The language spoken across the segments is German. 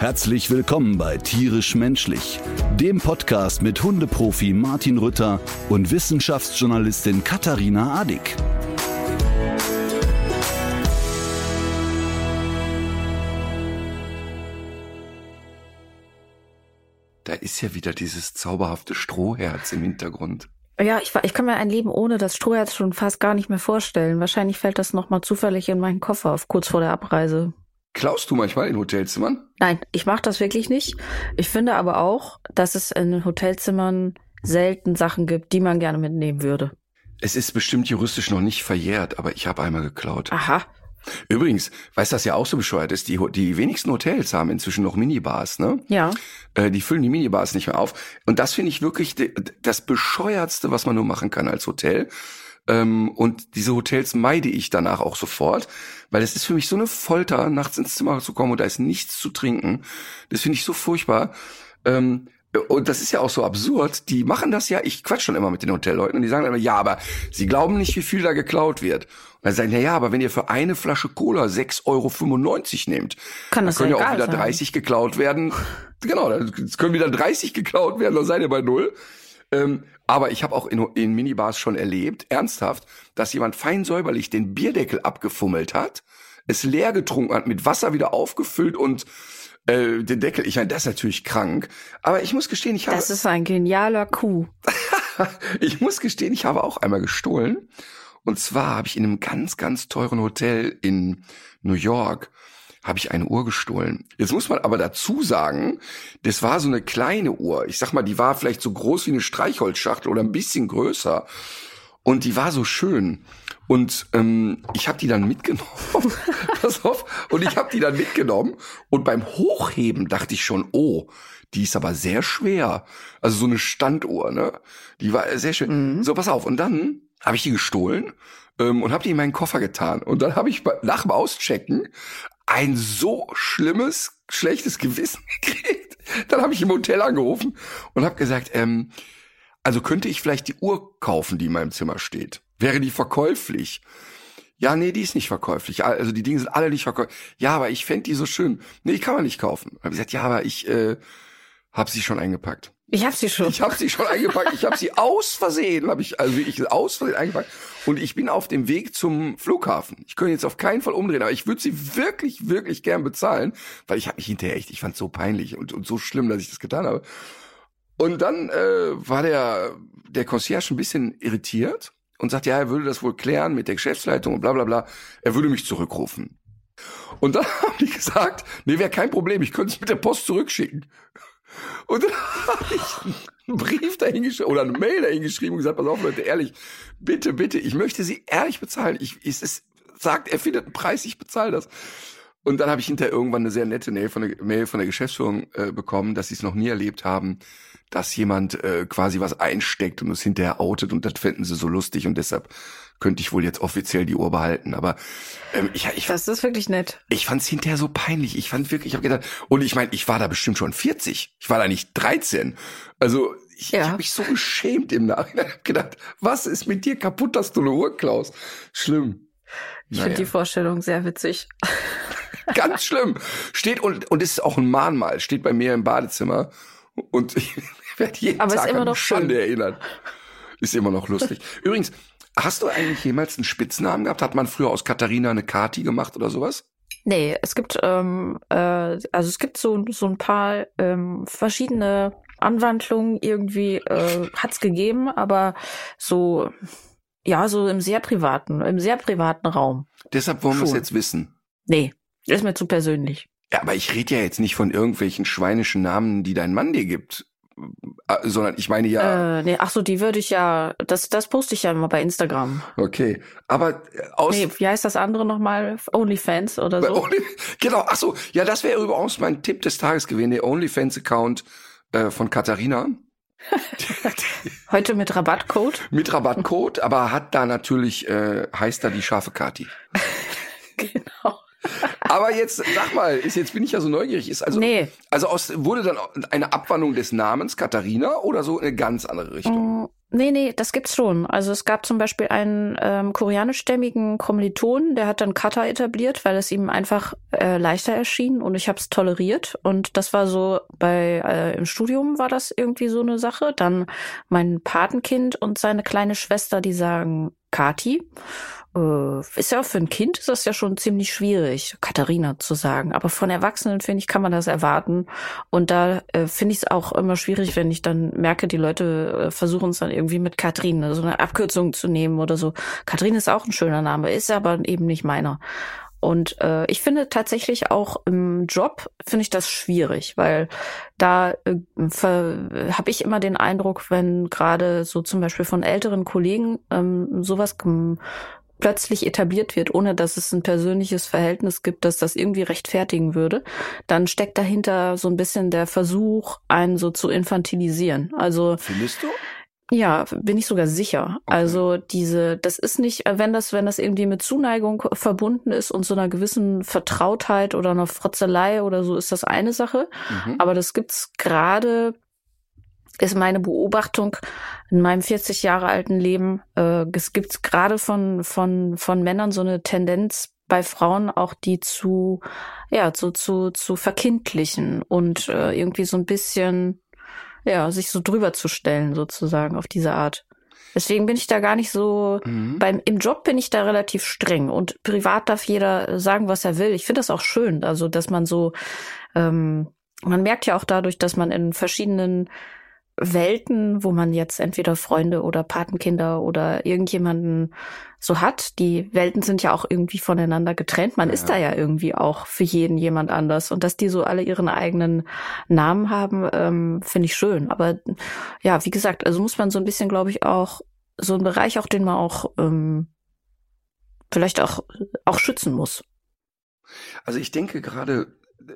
Herzlich willkommen bei Tierisch Menschlich, dem Podcast mit Hundeprofi Martin Rütter und Wissenschaftsjournalistin Katharina Adick. Da ist ja wieder dieses zauberhafte Strohherz im Hintergrund. Ja, ich, ich kann mir ein Leben ohne das Strohherz schon fast gar nicht mehr vorstellen. Wahrscheinlich fällt das nochmal zufällig in meinen Koffer auf, kurz vor der Abreise. Klaust du manchmal in Hotelzimmern? Nein, ich mache das wirklich nicht. Ich finde aber auch, dass es in Hotelzimmern selten Sachen gibt, die man gerne mitnehmen würde. Es ist bestimmt juristisch noch nicht verjährt, aber ich habe einmal geklaut. Aha. Übrigens, weißt du, das ja auch so bescheuert ist? Die, die wenigsten Hotels haben inzwischen noch Minibars, ne? Ja. Äh, die füllen die Minibars nicht mehr auf. Und das finde ich wirklich das bescheuertste, was man nur machen kann als Hotel. Ähm, und diese Hotels meide ich danach auch sofort, weil es ist für mich so eine Folter, nachts ins Zimmer zu kommen und da ist nichts zu trinken. Das finde ich so furchtbar. Ähm, und das ist ja auch so absurd. Die machen das ja, ich quatsch schon immer mit den Hotelleuten und die sagen immer, ja, aber sie glauben nicht, wie viel da geklaut wird. Und dann sagen, na ja, aber wenn ihr für eine Flasche Cola 6,95 Euro nehmt, Kann dann das können ja ja auch wieder sein. 30 geklaut werden. Genau, dann können wieder 30 geklaut werden, dann seid ihr bei null. Ähm, aber ich habe auch in, in Minibars schon erlebt, ernsthaft, dass jemand fein säuberlich den Bierdeckel abgefummelt hat, es leer getrunken hat, mit Wasser wieder aufgefüllt und äh, den Deckel. Ich meine, das ist natürlich krank. Aber ich muss gestehen, ich habe, Das ist ein genialer Coup. ich muss gestehen, ich habe auch einmal gestohlen. Und zwar habe ich in einem ganz, ganz teuren Hotel in New York habe ich eine Uhr gestohlen. Jetzt muss man aber dazu sagen, das war so eine kleine Uhr. Ich sag mal, die war vielleicht so groß wie eine Streichholzschachtel oder ein bisschen größer. Und die war so schön. Und ähm, ich habe die dann mitgenommen. Pass auf. Und ich habe die dann mitgenommen. Und beim Hochheben dachte ich schon, oh, die ist aber sehr schwer. Also so eine Standuhr, ne? Die war sehr schön. So, pass auf. Und dann habe ich die gestohlen ähm, und habe die in meinen Koffer getan. Und dann habe ich nach dem Auschecken ein so schlimmes, schlechtes Gewissen gekriegt. Dann habe ich im Hotel angerufen und habe gesagt, ähm, also könnte ich vielleicht die Uhr kaufen, die in meinem Zimmer steht? Wäre die verkäuflich? Ja, nee, die ist nicht verkäuflich. Also die Dinge sind alle nicht verkäuflich. Ja, aber ich fänd die so schön. Nee, die kann man nicht kaufen. Hab ich gesagt, ja, aber ich äh, habe sie schon eingepackt. Ich hab sie schon. Ich habe sie schon eingepackt. Ich habe sie aus Versehen, habe ich also ich aus Versehen eingepackt. Und ich bin auf dem Weg zum Flughafen. Ich könnte jetzt auf keinen Fall umdrehen, aber ich würde sie wirklich, wirklich gern bezahlen, weil ich habe mich hinterher echt, ich fand so peinlich und, und so schlimm, dass ich das getan habe. Und dann äh, war der der Concierge ein bisschen irritiert und sagt, ja, er würde das wohl klären mit der Geschäftsleitung und bla bla bla. Er würde mich zurückrufen. Und dann haben die gesagt, nee, wäre kein Problem, ich könnte es mit der Post zurückschicken. Und dann habe ich einen Brief dahin geschrieben oder eine Mail dahin geschrieben und gesagt, pass auf Leute, ehrlich, bitte, bitte, ich möchte sie ehrlich bezahlen. Ich, es ist, sagt, er findet einen Preis, ich bezahle das. Und dann habe ich hinterher irgendwann eine sehr nette Mail von der, Mail von der Geschäftsführung äh, bekommen, dass sie es noch nie erlebt haben, dass jemand äh, quasi was einsteckt und es hinterher outet und das fänden sie so lustig und deshalb könnte ich wohl jetzt offiziell die Uhr behalten. Aber ähm, ich, ich, Das ist wirklich nett. ich fand es hinterher so peinlich. Ich fand wirklich, ich habe gedacht, und ich meine, ich war da bestimmt schon 40. Ich war da nicht 13. Also ich, Ja. ich habe mich so geschämt im Nachhinein. Ich hab gedacht, was ist mit dir kaputt, dass du eine Uhr klaust? Schlimm. Ich finde die Vorstellung sehr witzig. Ganz schlimm. Steht und und ist auch ein Mahnmal. Steht bei mir im Badezimmer und ich werde jeden Aber ist Tag immer an noch Schande schön. erinnert. Ist immer noch lustig. Übrigens, hast du eigentlich jemals einen Spitznamen gehabt? Hat man früher aus Katharina eine Kati gemacht oder sowas? Nee, es gibt ähm, äh, also es gibt so so ein paar ähm, verschiedene Anwandlungen irgendwie äh, hat's gegeben, aber so ja so im sehr privaten im sehr privaten Raum. Deshalb wollen wir es jetzt wissen. Nee, ist mir zu persönlich. Ja, aber ich rede ja jetzt nicht von irgendwelchen schweinischen Namen, die dein Mann dir gibt, sondern ich meine ja, Äh, nee, ach so, die würde ich ja, das, das poste ich ja immer bei Instagram. okay. Aber äh, aus Nee, wie heißt das andere nochmal? Onlyfans oder so? Only, genau, ach so, ja, das wäre übrigens mein Tipp des Tages gewesen, der OnlyFans-Account äh, von Katharina. Heute mit Rabattcode? Mit Rabattcode, aber hat da natürlich, äh, heißt da die scharfe Kati. genau. Aber jetzt, sag mal, ist, jetzt bin ich ja so neugierig. Ist also, Nee. also aus, wurde dann eine Abwandlung des Namens Katharina oder so in eine ganz andere Richtung? Nee, nee, das gibt's schon. Also es gab zum Beispiel einen ähm, koreanischstämmigen Kommilitonen, der hat dann Kata etabliert, weil es ihm einfach äh, leichter erschien und ich habe es toleriert. Und das war so bei äh, im Studium war das irgendwie so eine Sache. Dann mein Patenkind und seine kleine Schwester, die sagen Kati. Äh, ist ja für ein Kind ist das ja schon ziemlich schwierig, Katharina zu sagen. Aber von Erwachsenen, finde ich, kann man das erwarten. Und da äh, finde ich es auch immer schwierig, wenn ich dann merke, die Leute äh, versuchen es dann irgendwie mit Katrin, so eine Abkürzung zu nehmen oder so. Katrin ist auch ein schöner Name, ist aber eben nicht meiner. Und äh, ich finde tatsächlich auch im Job finde ich das schwierig, weil da äh, habe ich immer den Eindruck, wenn gerade so zum Beispiel von älteren Kollegen ähm, sowas plötzlich etabliert wird, ohne dass es ein persönliches Verhältnis gibt, dass das irgendwie rechtfertigen würde, dann steckt dahinter so ein bisschen der Versuch, einen so zu infantilisieren. Also Findest du? Ja, bin ich sogar sicher. Also diese, das ist nicht, wenn das, wenn das irgendwie mit Zuneigung verbunden ist und so einer gewissen Vertrautheit oder einer Frotzelei oder so, ist das eine Sache. Mhm. Aber das gibt's gerade, ist meine Beobachtung in meinem 40 Jahre alten Leben. Äh, es gibt's gerade von von von Männern so eine Tendenz bei Frauen auch die zu ja zu zu zu verkindlichen und äh, irgendwie so ein bisschen ja, sich so drüber zu stellen, sozusagen, auf diese Art. Deswegen bin ich da gar nicht so, Mhm. beim, im Job bin ich da relativ streng und privat darf jeder sagen, was er will. Ich finde das auch schön, also, dass man so, ähm, man merkt ja auch dadurch, dass man in verschiedenen Welten, wo man jetzt entweder Freunde oder Patenkinder oder irgendjemanden so hat. Die Welten sind ja auch irgendwie voneinander getrennt. Man Ja. ist da ja irgendwie auch für jeden jemand anders. Und dass die so alle ihren eigenen Namen haben, ähm, finde ich schön. Aber ja, wie gesagt, also muss man so ein bisschen, glaube ich, auch so ein Bereich, auch den man auch ähm, vielleicht auch auch schützen muss. Also ich denke gerade äh,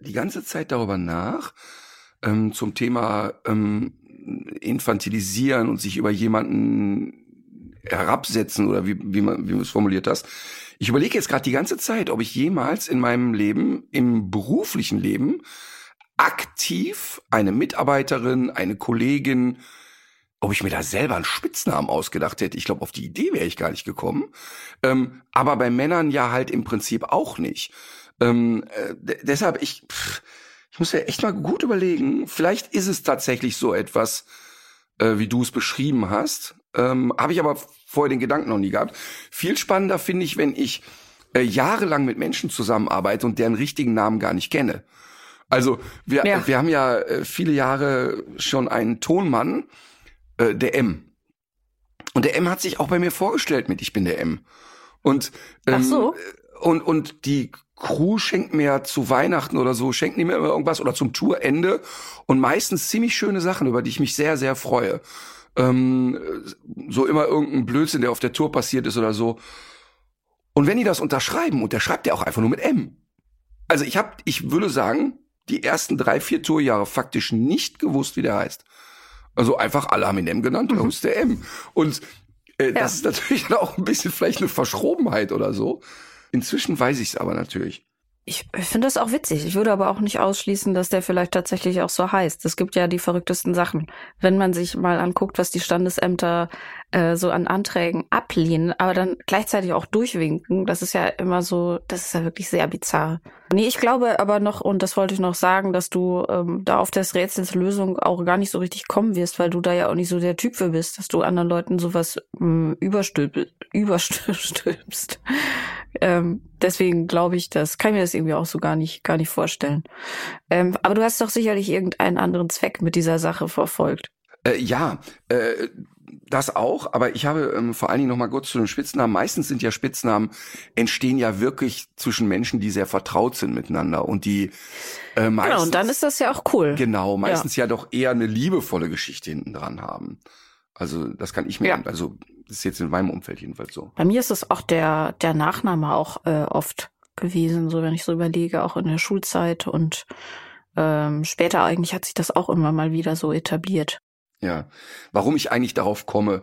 die ganze Zeit darüber nach, ähm, zum Thema ähm, infantilisieren und sich über jemanden herabsetzen oder wie, wie man wie du es formuliert hast. Ich überlege jetzt gerade die ganze Zeit, ob ich jemals in meinem Leben, im beruflichen Leben, aktiv eine Mitarbeiterin, eine Kollegin, ob ich mir da selber einen Spitznamen ausgedacht hätte. Ich glaube, auf die Idee wäre ich gar nicht gekommen. Ähm, aber bei Männern ja halt im Prinzip auch nicht. Ähm, äh, de- deshalb, ich, pff, ich muss ja echt mal gut überlegen. Vielleicht ist es tatsächlich so etwas, äh, wie du es beschrieben hast. Ähm, Habe ich aber vorher den Gedanken noch nie gehabt. Viel spannender finde ich, wenn ich äh, jahrelang mit Menschen zusammenarbeite und deren richtigen Namen gar nicht kenne. Also wir, Ja. wir haben ja äh, viele Jahre schon einen Tonmann, äh, der M. Und der M hat sich auch bei mir vorgestellt mit Ich bin der M. Und, ähm, so. und, und die Crew schenkt mir zu Weihnachten oder so, schenken die mir immer irgendwas oder zum Tourende und meistens ziemlich schöne Sachen, über die ich mich sehr, sehr freue. Ähm, so immer irgendein Blödsinn, der auf der Tour passiert ist oder so. Und wenn die das unterschreiben, unterschreibt der auch einfach nur mit M. Also ich habe, ich würde sagen, die ersten drei, vier Tourjahre faktisch nicht gewusst, wie der heißt. Also einfach alle haben ihn M genannt, mhm. ist der M. Und äh, das ist natürlich auch ein bisschen vielleicht eine Verschrobenheit oder so. Inzwischen weiß ich es aber natürlich. Ich finde das auch witzig. Ich würde aber auch nicht ausschließen, dass der vielleicht tatsächlich auch so heißt. Es gibt ja die verrücktesten Sachen. Wenn man sich mal anguckt, was die Standesämter äh, so an Anträgen ablehnen, aber dann gleichzeitig auch durchwinken, das ist ja immer so, das ist ja wirklich sehr bizarr. Nee, ich glaube aber noch, und das wollte ich noch sagen, dass du ähm, da auf das Rätsels Lösung auch gar nicht so richtig kommen wirst, weil du da ja auch nicht so der Typ für bist, dass du anderen Leuten sowas ähm, überstülp überstülpst. ähm, deswegen glaube ich, das kann ich mir das irgendwie auch so gar nicht, gar nicht vorstellen. Ähm, aber du hast doch sicherlich irgendeinen anderen Zweck mit dieser Sache verfolgt. Äh, ja, äh, das auch, aber ich habe ähm, vor allen Dingen noch mal kurz zu den Spitznamen. Meistens sind ja Spitznamen entstehen ja wirklich zwischen Menschen, die sehr vertraut sind miteinander und die äh, meistens Genau, und dann ist das ja auch cool. genau meistens ja, ja doch eher eine liebevolle Geschichte hinten dran haben. Also das kann ich mir, Ja. also das ist jetzt in meinem Umfeld jedenfalls so. Bei mir ist es auch der, der Nachname auch äh, oft gewesen, so wenn ich so überlege, auch in der Schulzeit und ähm, später eigentlich hat sich das auch immer mal wieder so etabliert. Ja. Warum ich eigentlich darauf komme,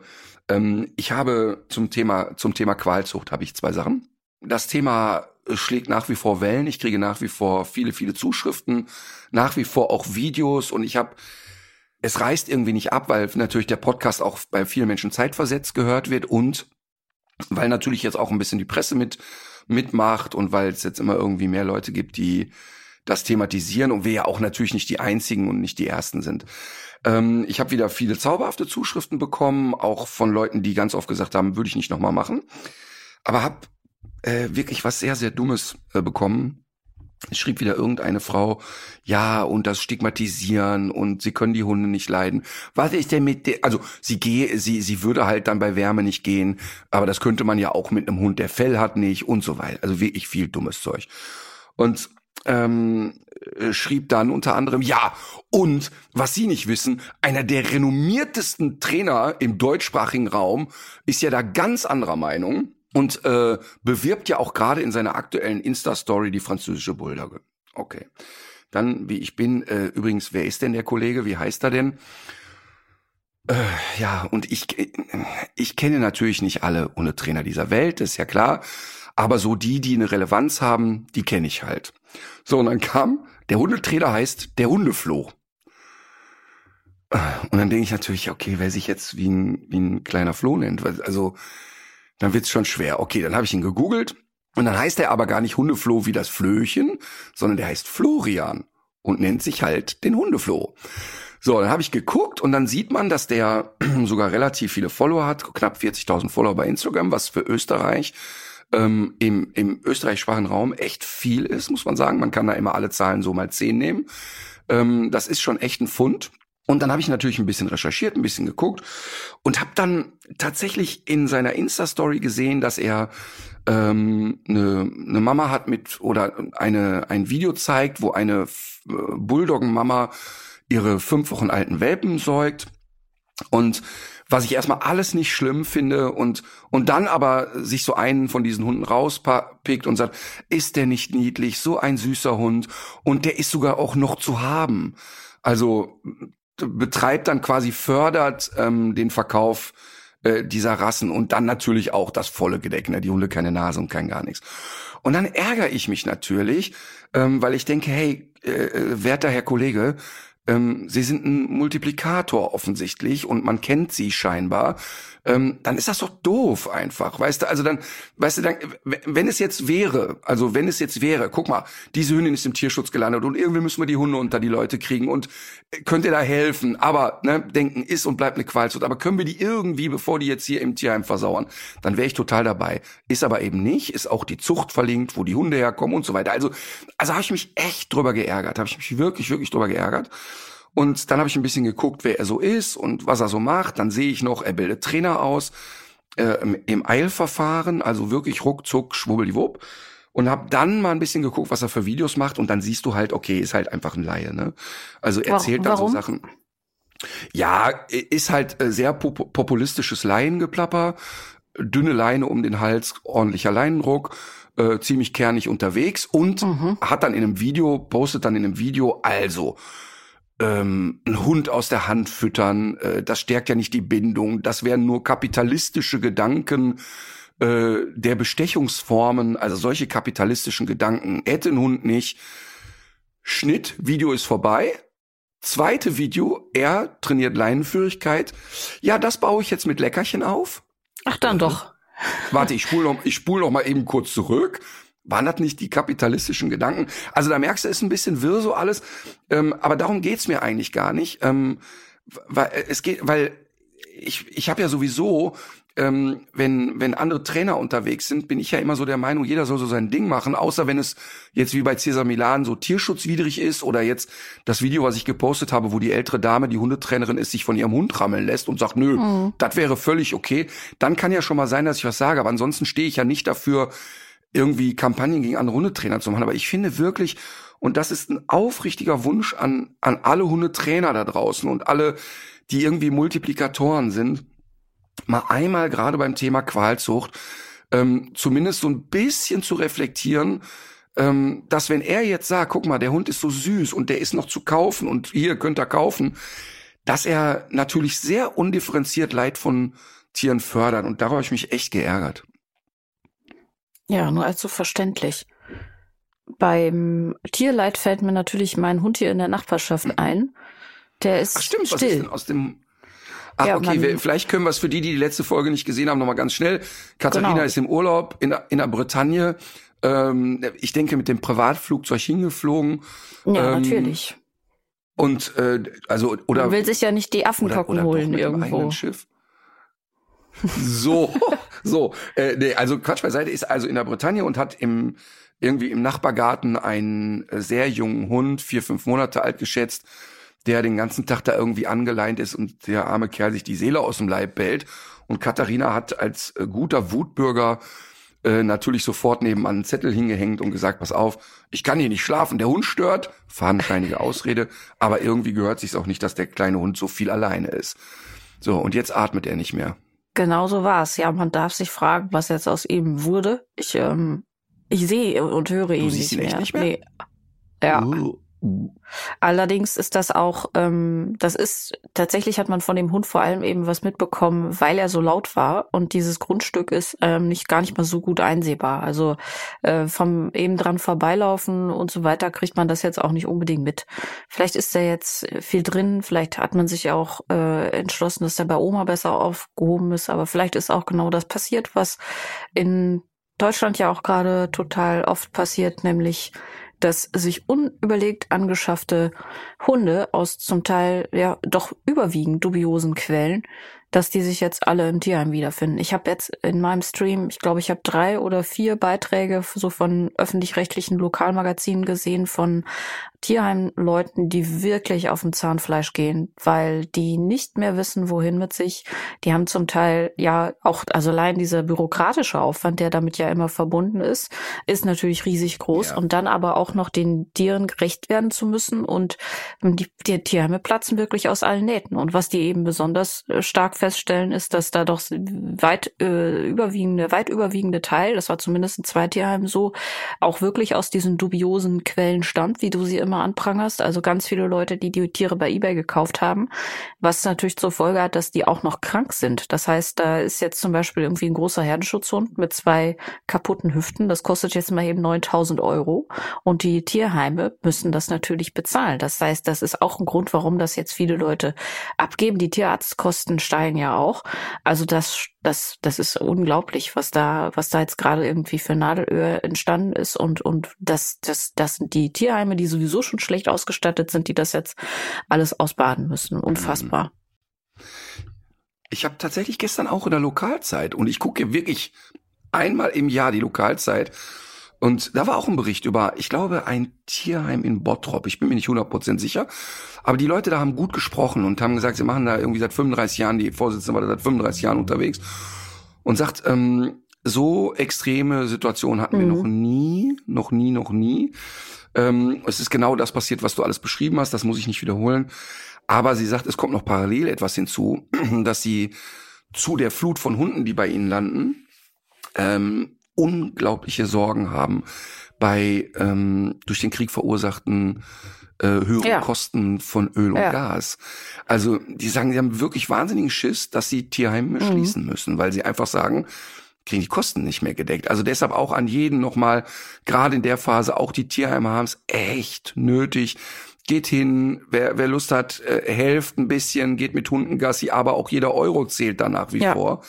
ähm, ich habe zum Thema, zum Thema Qualzucht habe ich zwei Sachen. Das Thema schlägt nach wie vor Wellen. Ich kriege nach wie vor viele, viele Zuschriften, nach wie vor auch Videos und ich habe es reißt irgendwie nicht ab, weil natürlich der Podcast auch bei vielen Menschen zeitversetzt gehört wird und weil natürlich jetzt auch ein bisschen die Presse mit mitmacht und weil es jetzt immer irgendwie mehr Leute gibt, die das thematisieren und wir ja auch natürlich nicht die einzigen und nicht die ersten sind. Ähm, ich habe wieder viele zauberhafte Zuschriften bekommen, auch von Leuten, die ganz oft gesagt haben, würde ich nicht nochmal machen. Aber habe äh, wirklich was sehr, sehr Dummes äh, bekommen. Es schrieb wieder irgendeine Frau, ja, und das Stigmatisieren und sie können die Hunde nicht leiden. Was ist denn mit der, also sie gehe, sie, sie würde halt dann bei Wärme nicht gehen, aber das könnte man ja auch mit einem Hund, der Fell hat nicht und so weiter. Also wirklich viel dummes Zeug. Und ähm, äh, schrieb dann unter anderem, ja, und was Sie nicht wissen, einer der renommiertesten Trainer im deutschsprachigen Raum ist ja da ganz anderer Meinung und äh, bewirbt ja auch gerade in seiner aktuellen Insta-Story die französische Bulldogge. Okay. Dann, wie ich bin, äh, übrigens, wer ist denn der Kollege? Wie heißt er denn? Äh, ja, und ich, ich kenne natürlich nicht alle Hundetrainer dieser Welt, ist ja klar. Aber so die, die eine Relevanz haben, die kenne ich halt. So, und dann kam, der Hundetrainer heißt der Hundefloh. Und dann denke ich natürlich, okay, wer sich jetzt wie ein, wie ein kleiner Floh nennt, also dann wird's schon schwer. Okay, dann habe ich ihn gegoogelt und dann heißt er aber gar nicht Hundefloh wie das Flöchen, sondern der heißt Florian und nennt sich halt den Hundefloh. So, dann habe ich geguckt und dann sieht man, dass der sogar relativ viele Follower hat, knapp 40.000 Follower bei Instagram, was für Österreich ähm, im, im österreichsprachigen Raum echt viel ist, muss man sagen. Man kann da immer alle Zahlen so mal zehn nehmen. Ähm, das ist schon echt ein Fund. Und dann habe ich natürlich ein bisschen recherchiert, ein bisschen geguckt und habe dann tatsächlich in seiner Insta-Story gesehen, dass er ähm, eine, eine Mama hat mit oder eine ein Video zeigt, wo eine äh, Bulldoggen-Mama ihre fünf Wochen alten Welpen säugt und was ich erstmal alles nicht schlimm finde und und dann aber sich so einen von diesen Hunden rauspickt und sagt, ist der nicht niedlich, so ein süßer Hund und der ist sogar auch noch zu haben. Also betreibt dann quasi fördert ähm, den Verkauf äh, dieser Rassen und dann natürlich auch das volle Gedeck, ne? die Hunde keine Nase und kein gar nichts. Und dann ärgere ich mich natürlich, ähm, weil ich denke, hey, äh, äh werter Herr Kollege, ähm, sie sind ein Multiplikator offensichtlich und man kennt sie scheinbar, ähm, dann ist das doch doof einfach, weißt du? Also dann, weißt du, dann, wenn es jetzt wäre, also wenn es jetzt wäre, guck mal, diese Hündin ist im Tierschutz gelandet und irgendwie müssen wir die Hunde unter die Leute kriegen und äh, könnt ihr da helfen? Aber ne, denken ist und bleibt eine Qualzucht. Aber können wir die irgendwie, bevor die jetzt hier im Tierheim versauern, dann wäre ich total dabei. Ist aber eben nicht, ist auch die Zucht verlinkt, wo die Hunde herkommen und so weiter. Also, also habe ich mich echt drüber geärgert, habe ich mich wirklich, wirklich drüber geärgert. Und dann habe ich ein bisschen geguckt, wer er so ist und was er so macht. Dann sehe ich noch, er bildet Trainer aus äh, im, Eilverfahren, also wirklich ruckzuck, schwubbeldiwupp. Und habe dann mal ein bisschen geguckt, was er für Videos macht. Und dann siehst du halt, okay, ist halt einfach ein Laie. Ne? Also erzählt dann so Sachen. Ja, ist halt äh, sehr pop populistisches Laiengeplapper, dünne Leine um den Hals, ordentlicher Leinendruck, äh, ziemlich kernig unterwegs und mhm. hat dann in einem Video, postet dann in einem Video, also ähm, einen Hund aus der Hand füttern, äh, das stärkt ja nicht die Bindung, das wären nur kapitalistische Gedanken äh, der Bestechungsformen, also solche kapitalistischen Gedanken hätte ein Hund nicht. Schnitt, Video ist vorbei. Zweite Video, er trainiert Leinenführigkeit. Ja, das baue ich jetzt mit Leckerchen auf. Ach dann doch. Warte, ich spule noch, ich spul noch mal eben kurz zurück. Waren das nicht die kapitalistischen Gedanken? Also da merkst du, es ist ein bisschen wirr so alles. Ähm, aber darum geht's mir eigentlich gar nicht. Ähm, weil es geht, weil ich, ich habe ja sowieso, ähm, wenn, wenn andere Trainer unterwegs sind, bin ich ja immer so der Meinung, jeder soll so sein Ding machen, außer wenn es jetzt wie bei Cesar Milan so tierschutzwidrig ist oder jetzt das Video, was ich gepostet habe, wo die ältere Dame, die Hundetrainerin ist, sich von ihrem Hund rammeln lässt und sagt, nö, mhm. das wäre völlig okay. Dann kann ja schon mal sein, dass ich was sage, aber ansonsten stehe ich ja nicht dafür, irgendwie Kampagnen gegen andere Hundetrainer zu machen. Aber ich finde wirklich, und das ist ein aufrichtiger Wunsch an, an alle Hundetrainer da draußen und alle, die irgendwie Multiplikatoren sind, mal einmal gerade beim Thema Qualzucht ähm, zumindest so ein bisschen zu reflektieren, ähm, dass wenn er jetzt sagt, guck mal, der Hund ist so süß und der ist noch zu kaufen und hier könnt ihr kaufen, dass er natürlich sehr undifferenziert Leid von Tieren fördert. Und darüber habe ich mich echt geärgert. Ja, nur allzu verständlich. Beim Tierleid fällt mir natürlich mein Hund hier in der Nachbarschaft ein. Der ist Ach stimmt, was still. ist denn aus dem... Ach, Ja, okay, wir, vielleicht können wir es für die, die die letzte Folge nicht gesehen haben, nochmal ganz schnell. Katharina Genau. ist im Urlaub in, der- in der Bretagne. Ähm, ich denke, mit dem Privatflugzeug hingeflogen. ja, ähm, natürlich. Und äh, also oder Man will sich ja nicht die oder, Affenpocken oder doch holen irgendwo. Schiff. So, so. Äh, nee, also Quatsch beiseite ist also in der Bretagne und hat im irgendwie im Nachbargarten einen sehr jungen Hund, vier, fünf Monate alt geschätzt, der den ganzen Tag da irgendwie angeleint ist und der arme Kerl sich die Seele aus dem Leib bellt. Und Katharina hat als äh, guter Wutbürger äh, natürlich sofort nebenan einen Zettel hingehängt und gesagt, pass auf, ich kann hier nicht schlafen, der Hund stört. Fadenscheinige Ausrede, aber irgendwie gehört sich's auch nicht, dass der kleine Hund so viel alleine ist. So, und jetzt atmet er nicht mehr. Genau so war's. Ja, man darf sich fragen, was jetzt aus ihm wurde. Ich, ähm, ich sehe und höre ihn siehst nicht ihn mehr. nicht mehr? Nee. Ja. Uh. Allerdings ist das auch, ähm, das ist, tatsächlich hat man von dem Hund vor allem eben was mitbekommen, weil er so laut war und dieses Grundstück ist ähm, nicht gar nicht mal so gut einsehbar. Also äh, vom eben dran vorbeilaufen und so weiter kriegt man das jetzt auch nicht unbedingt mit. Vielleicht ist da jetzt viel drin, vielleicht hat man sich auch äh, entschlossen, dass der bei Oma besser aufgehoben ist, aber vielleicht ist auch genau das passiert, was in Deutschland ja auch gerade total oft passiert, nämlich dass sich unüberlegt angeschaffte Hunde aus zum Teil ja doch überwiegend dubiosen Quellen, dass die sich jetzt alle im Tierheim wiederfinden. Ich habe jetzt in meinem Stream, ich glaube, ich habe drei oder vier Beiträge so von öffentlich-rechtlichen Lokalmagazinen gesehen von Tierheimleuten, die wirklich auf dem Zahnfleisch gehen, weil die nicht mehr wissen, wohin mit sich. Die haben zum Teil ja auch, also allein dieser bürokratische Aufwand, der damit ja immer verbunden ist, ist natürlich riesig groß. Ja. Und dann aber auch noch den Tieren gerecht werden zu müssen. Und die, die Tierheime platzen wirklich aus allen Nähten. Und was die eben besonders äh, stark feststellen, ist, dass da doch weit äh, überwiegende, weit überwiegende Teil, das war zumindest in zwei Tierheimen so, auch wirklich aus diesen dubiosen Quellen stammt, wie du sie immer anprangerst. Also ganz viele Leute, die die Tiere bei eBay gekauft haben, was natürlich zur Folge hat, dass die auch noch krank sind. Das heißt, da ist jetzt zum Beispiel irgendwie ein großer Herdenschutzhund mit zwei kaputten Hüften. Das kostet jetzt mal eben 9000 Euro. Und die Tierheime müssen das natürlich bezahlen. Das heißt, das ist auch ein Grund, warum das jetzt viele Leute abgeben. Die Tierarztkosten steigen ja auch. Also das, das, das ist unglaublich, was da, was da jetzt gerade irgendwie für Nadelöhr entstanden ist. Und, und das, das, das sind die Tierheime, die sowieso schon schlecht ausgestattet sind, die das jetzt alles ausbaden müssen. Unfassbar. Ich habe tatsächlich gestern auch in der Lokalzeit und ich gucke wirklich einmal im Jahr die Lokalzeit und da war auch ein Bericht über, ich glaube, ein Tierheim in Bottrop. Ich bin mir nicht 100% sicher. Aber die Leute da haben gut gesprochen und haben gesagt, sie machen da irgendwie seit 35 Jahren, die Vorsitzende war da seit 35 Jahren unterwegs und sagt, ähm, so extreme Situationen hatten wir Mhm. noch nie, noch nie, noch nie. Ähm, es ist genau das passiert, was du alles beschrieben hast. Das muss ich nicht wiederholen. Aber sie sagt, es kommt noch parallel etwas hinzu, dass sie zu der Flut von Hunden, die bei ihnen landen, ähm, unglaubliche Sorgen haben bei ähm, durch den Krieg verursachten äh, höheren Ja. Kosten von Öl und Ja. Gas. Also die sagen, sie haben wirklich wahnsinnigen Schiss, dass sie Tierheime Mhm. schließen müssen, weil sie einfach sagen, kriegen die Kosten nicht mehr gedeckt. Also deshalb auch an jeden nochmal, gerade in der Phase, auch die Tierheime haben es echt nötig. Geht hin, wer, wer Lust hat, äh, helft ein bisschen, geht mit Hunden Gassi, aber auch jeder Euro zählt dann nach wie Ja. vor.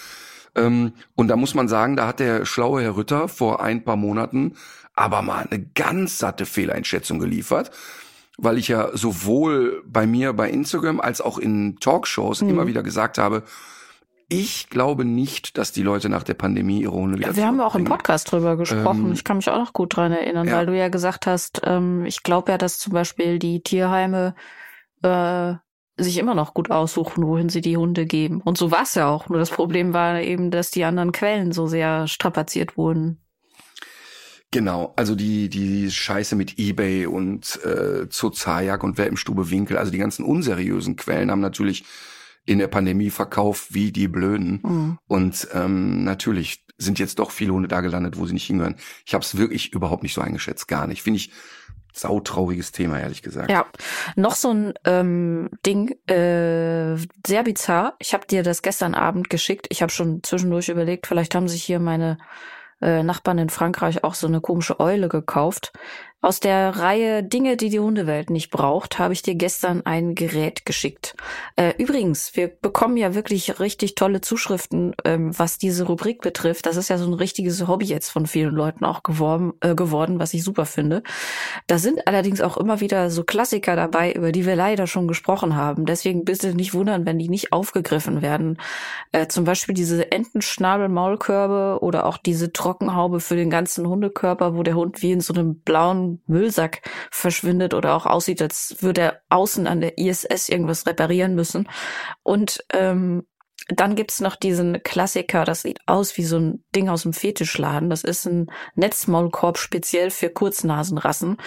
Ähm, und da muss man sagen, da hat der schlaue Herr Rütter vor ein paar Monaten aber mal eine ganz satte Fehleinschätzung geliefert, weil ich ja sowohl bei mir bei Instagram als auch in Talkshows Mhm. immer wieder gesagt habe, ich glaube nicht, dass die Leute nach der Pandemie ihre Hunde wieder Ja, wir haben auch im. Podcast drüber gesprochen. Ähm, ich kann mich auch noch gut dran erinnern, ja. weil du ja gesagt hast, ähm, ich glaube ja, dass zum Beispiel die Tierheime äh, sich immer noch gut aussuchen, wohin sie die Hunde geben. Und so war es ja auch. Nur das Problem war eben, dass die anderen Quellen so sehr strapaziert wurden. Genau, also die die Scheiße mit eBay und äh, Zozajak und Wer im Stube Winkel, also die ganzen unseriösen Quellen haben natürlich in der Pandemie verkauft wie die Blöden. Mhm. Und ähm, natürlich sind jetzt doch viele Hunde da gelandet, wo sie nicht hingehören. Ich habe es wirklich überhaupt nicht so eingeschätzt, gar nicht. Finde ich sautrauriges Thema, ehrlich gesagt. Ja, noch so ein ähm, Ding, äh, sehr bizarr. Ich habe dir das gestern Abend geschickt. Ich habe schon zwischendurch überlegt, vielleicht haben sich hier meine äh, Nachbarn in Frankreich auch so eine komische Eule gekauft. Aus der Reihe Dinge, die die Hundewelt nicht braucht, habe ich dir gestern ein Gerät geschickt. Äh, übrigens, wir bekommen ja wirklich richtig tolle Zuschriften, ähm, was diese Rubrik betrifft. Das ist ja so ein richtiges Hobby jetzt von vielen Leuten auch geworben, äh, geworden, was ich super finde. Da sind allerdings auch immer wieder so Klassiker dabei, über die wir leider schon gesprochen haben. Deswegen bitte nicht wundern, wenn die nicht aufgegriffen werden. Äh, zum Beispiel diese Entenschnabel-Maulkörbe oder auch diese Trockenhaube für den ganzen Hundekörper, wo der Hund wie in so einem blauen Müllsack verschwindet oder auch aussieht, als würde er außen an der ISS irgendwas reparieren müssen. Und ähm, dann gibt's noch diesen Klassiker, das sieht aus wie so ein Ding aus dem Fetischladen. Das ist ein Netzmaulkorb speziell für Kurznasenrassen.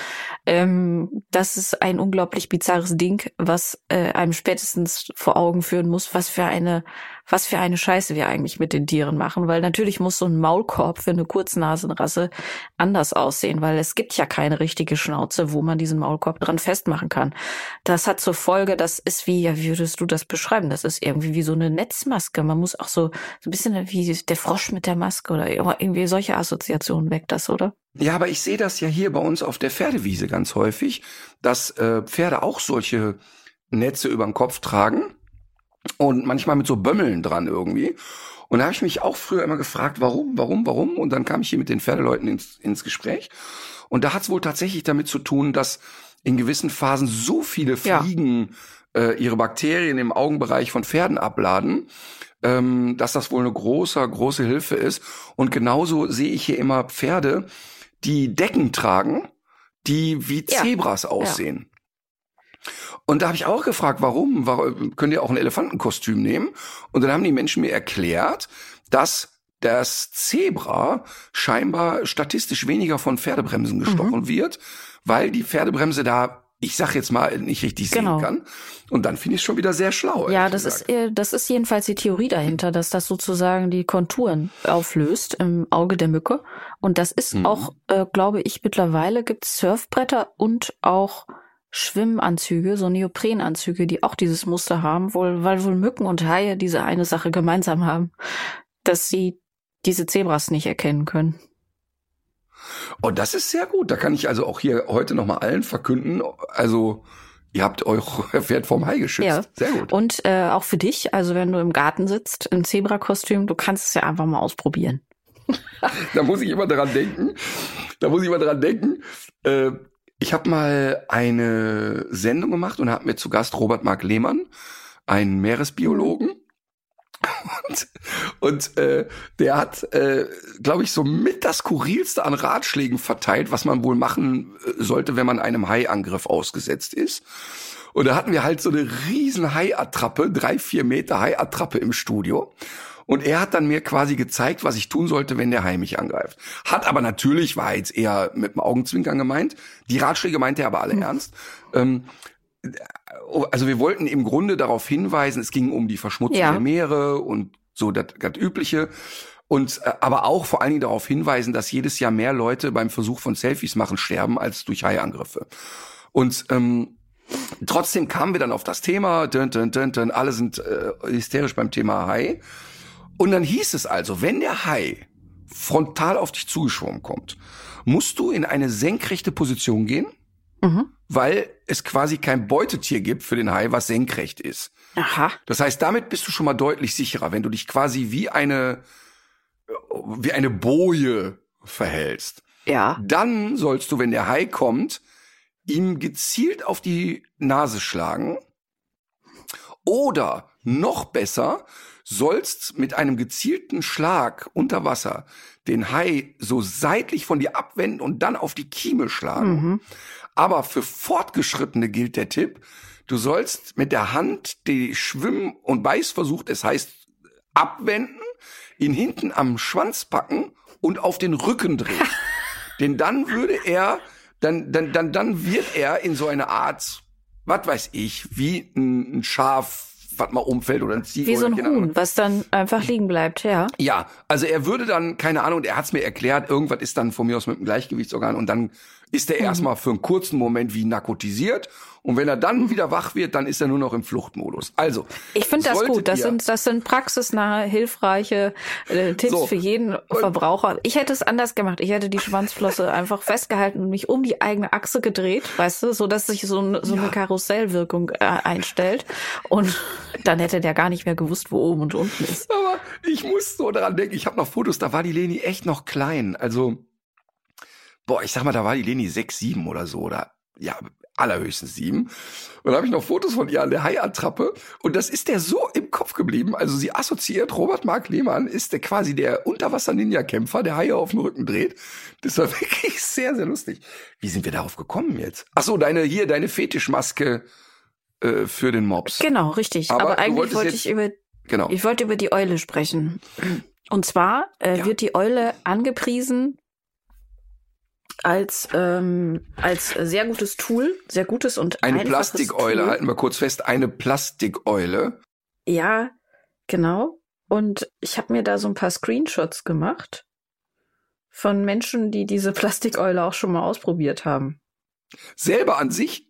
Ähm, das ist ein unglaublich bizarres Ding, was äh, einem spätestens vor Augen führen muss, was für eine was für eine Scheiße wir eigentlich mit den Tieren machen, weil natürlich muss so ein Maulkorb für eine Kurznasenrasse anders aussehen, weil es gibt ja keine richtige Schnauze, wo man diesen Maulkorb dran festmachen kann. Das hat zur Folge, das ist wie, ja, wie würdest du das beschreiben? Das ist irgendwie wie so eine Netzmaske. Man muss auch so, so ein bisschen wie der Frosch mit der Maske oder irgendwie solche Assoziationen weckt das, oder? Ja, aber ich sehe das ja hier bei uns auf der Pferdewiese ganz häufig, dass äh, Pferde auch solche Netze über den Kopf tragen und manchmal mit so Bömmeln dran irgendwie. Und da habe ich mich auch früher immer gefragt, warum, warum, warum? Und dann kam ich hier mit den Pferdeleuten ins, ins Gespräch. Und da hat es wohl tatsächlich damit zu tun, dass in gewissen Phasen so viele Fliegen ja. äh, ihre Bakterien im Augenbereich von Pferden abladen, ähm, dass das wohl eine große, große Hilfe ist. Und genauso sehe ich hier immer Pferde, die Decken tragen, die wie Zebras ja. aussehen. Ja. Und da habe ich auch gefragt, warum? warum? Könnt ihr auch ein Elefantenkostüm nehmen? Und dann haben die Menschen mir erklärt, dass das Zebra scheinbar statistisch weniger von Pferdebremsen gestochen mhm. wird, weil die Pferdebremse da ich sag jetzt mal nicht richtig genau. sehen kann. Und dann finde ich es schon wieder sehr schlau. Ja, das gesagt. ist äh, das ist jedenfalls die Theorie dahinter, dass das sozusagen die Konturen auflöst im Auge der Mücke. Und das ist mhm. auch, äh, glaube ich, mittlerweile gibt Surfbretter und auch Schwimmanzüge, so Neoprenanzüge, die auch dieses Muster haben, wohl, weil wohl Mücken und Haie diese eine Sache gemeinsam haben, dass sie diese Zebras nicht erkennen können. Oh, das ist sehr gut. Da kann ich also auch hier heute nochmal allen verkünden. Also, ihr habt euer Pferd vom Hai geschützt. Ja. Sehr gut. Und äh, auch für dich, also wenn du im Garten sitzt, im Zebrakostüm, du kannst es ja einfach mal ausprobieren. da muss ich immer dran denken. Da muss ich immer dran denken. Äh, ich habe mal eine Sendung gemacht und habe mir zu Gast Robert Mark Lehmann, einen Meeresbiologen. Und, und äh, der hat, äh, glaube ich, so mit das skurrilste an Ratschlägen verteilt, was man wohl machen äh, sollte, wenn man einem Haiangriff ausgesetzt ist. Und da hatten wir halt so eine riesen Haiattrappe, drei, vier Meter Haiattrappe im Studio. Und er hat dann mir quasi gezeigt, was ich tun sollte, wenn der Hai mich angreift. Hat aber natürlich, war jetzt eher mit dem Augenzwinkern gemeint. Die Ratschläge meinte er aber alle mhm. ernst. Ähm, also wir wollten im Grunde darauf hinweisen, es ging um die Verschmutzung ja. der Meere und so das, das Übliche. Und äh, aber auch vor allen Dingen darauf hinweisen, dass jedes Jahr mehr Leute beim Versuch von Selfies machen sterben als durch Haiangriffe. Und ähm, trotzdem kamen wir dann auf das Thema, dün, dün, dün, dün, alle sind äh, hysterisch beim Thema Hai. Und dann hieß es also, wenn der Hai frontal auf dich zugeschwommen kommt, musst du in eine senkrechte Position gehen, mhm. weil es quasi kein Beutetier gibt für den Hai, was senkrecht ist. Aha. Das heißt, damit bist du schon mal deutlich sicherer, wenn du dich quasi wie eine, wie eine Boje verhältst. Ja. Dann sollst du, wenn der Hai kommt, ihm gezielt auf die Nase schlagen. Oder noch besser, sollst mit einem gezielten Schlag unter Wasser den Hai so seitlich von dir abwenden und dann auf die Kieme schlagen. Mhm. Aber für Fortgeschrittene gilt der Tipp, du sollst mit der Hand die Schwimm- und Beißversuch, das heißt abwenden, ihn hinten am Schwanz packen und auf den Rücken drehen. Denn dann würde er, dann, dann, dann, dann wird er in so eine Art, was weiß ich, wie ein Schaf was mal umfällt oder ein Ziel. Wie so ein Huhn, was dann einfach liegen bleibt, ja. Ja, also er würde dann, keine Ahnung, er hat es mir erklärt, irgendwas ist dann von mir aus mit dem Gleichgewichtsorgan und dann ist er erstmal für einen kurzen Moment wie narkotisiert und wenn er dann wieder wach wird, dann ist er nur noch im Fluchtmodus. Also, Ich finde das gut. Das sind, das sind praxisnahe, hilfreiche äh, Tipps So. für jeden Verbraucher. Ich hätte es anders gemacht. Ich hätte die Schwanzflosse einfach festgehalten und mich um die eigene Achse gedreht, weißt du, so dass sich so, ein- so eine Karussellwirkung äh, einstellt. Und dann hätte der gar nicht mehr gewusst, wo oben und unten ist. Aber ich muss so daran denken, ich habe noch Fotos, da war die Leni echt noch klein. Also, boah, ich sag mal, da war die Leni sechs, sieben oder so, oder ja, allerhöchstens sieben. Und da habe ich noch Fotos von ihr an der Haiattrappe und das ist der so im Kopf geblieben. Also sie assoziiert, Robert Mark Lehmann ist der quasi der Unterwasser-Ninja-Kämpfer, der Haie auf dem Rücken dreht. Das war wirklich sehr, sehr lustig. Wie sind wir darauf gekommen jetzt? Ach so, deine, hier, deine Fetischmaske äh, für den Mops. Genau, richtig. Aber Aber, eigentlich wollte ich über Genau. Ich wollte über die Eule sprechen. Und zwar äh, Ja. wird die Eule angepriesen als ähm, als sehr gutes Tool, sehr gutes und Eine Plastikeule, Tool. halten wir kurz fest, eine Plastikeule. Ja, genau. Und ich habe mir da so ein paar Screenshots gemacht von Menschen, die diese Plastikeule auch schon mal ausprobiert haben. selber an sich.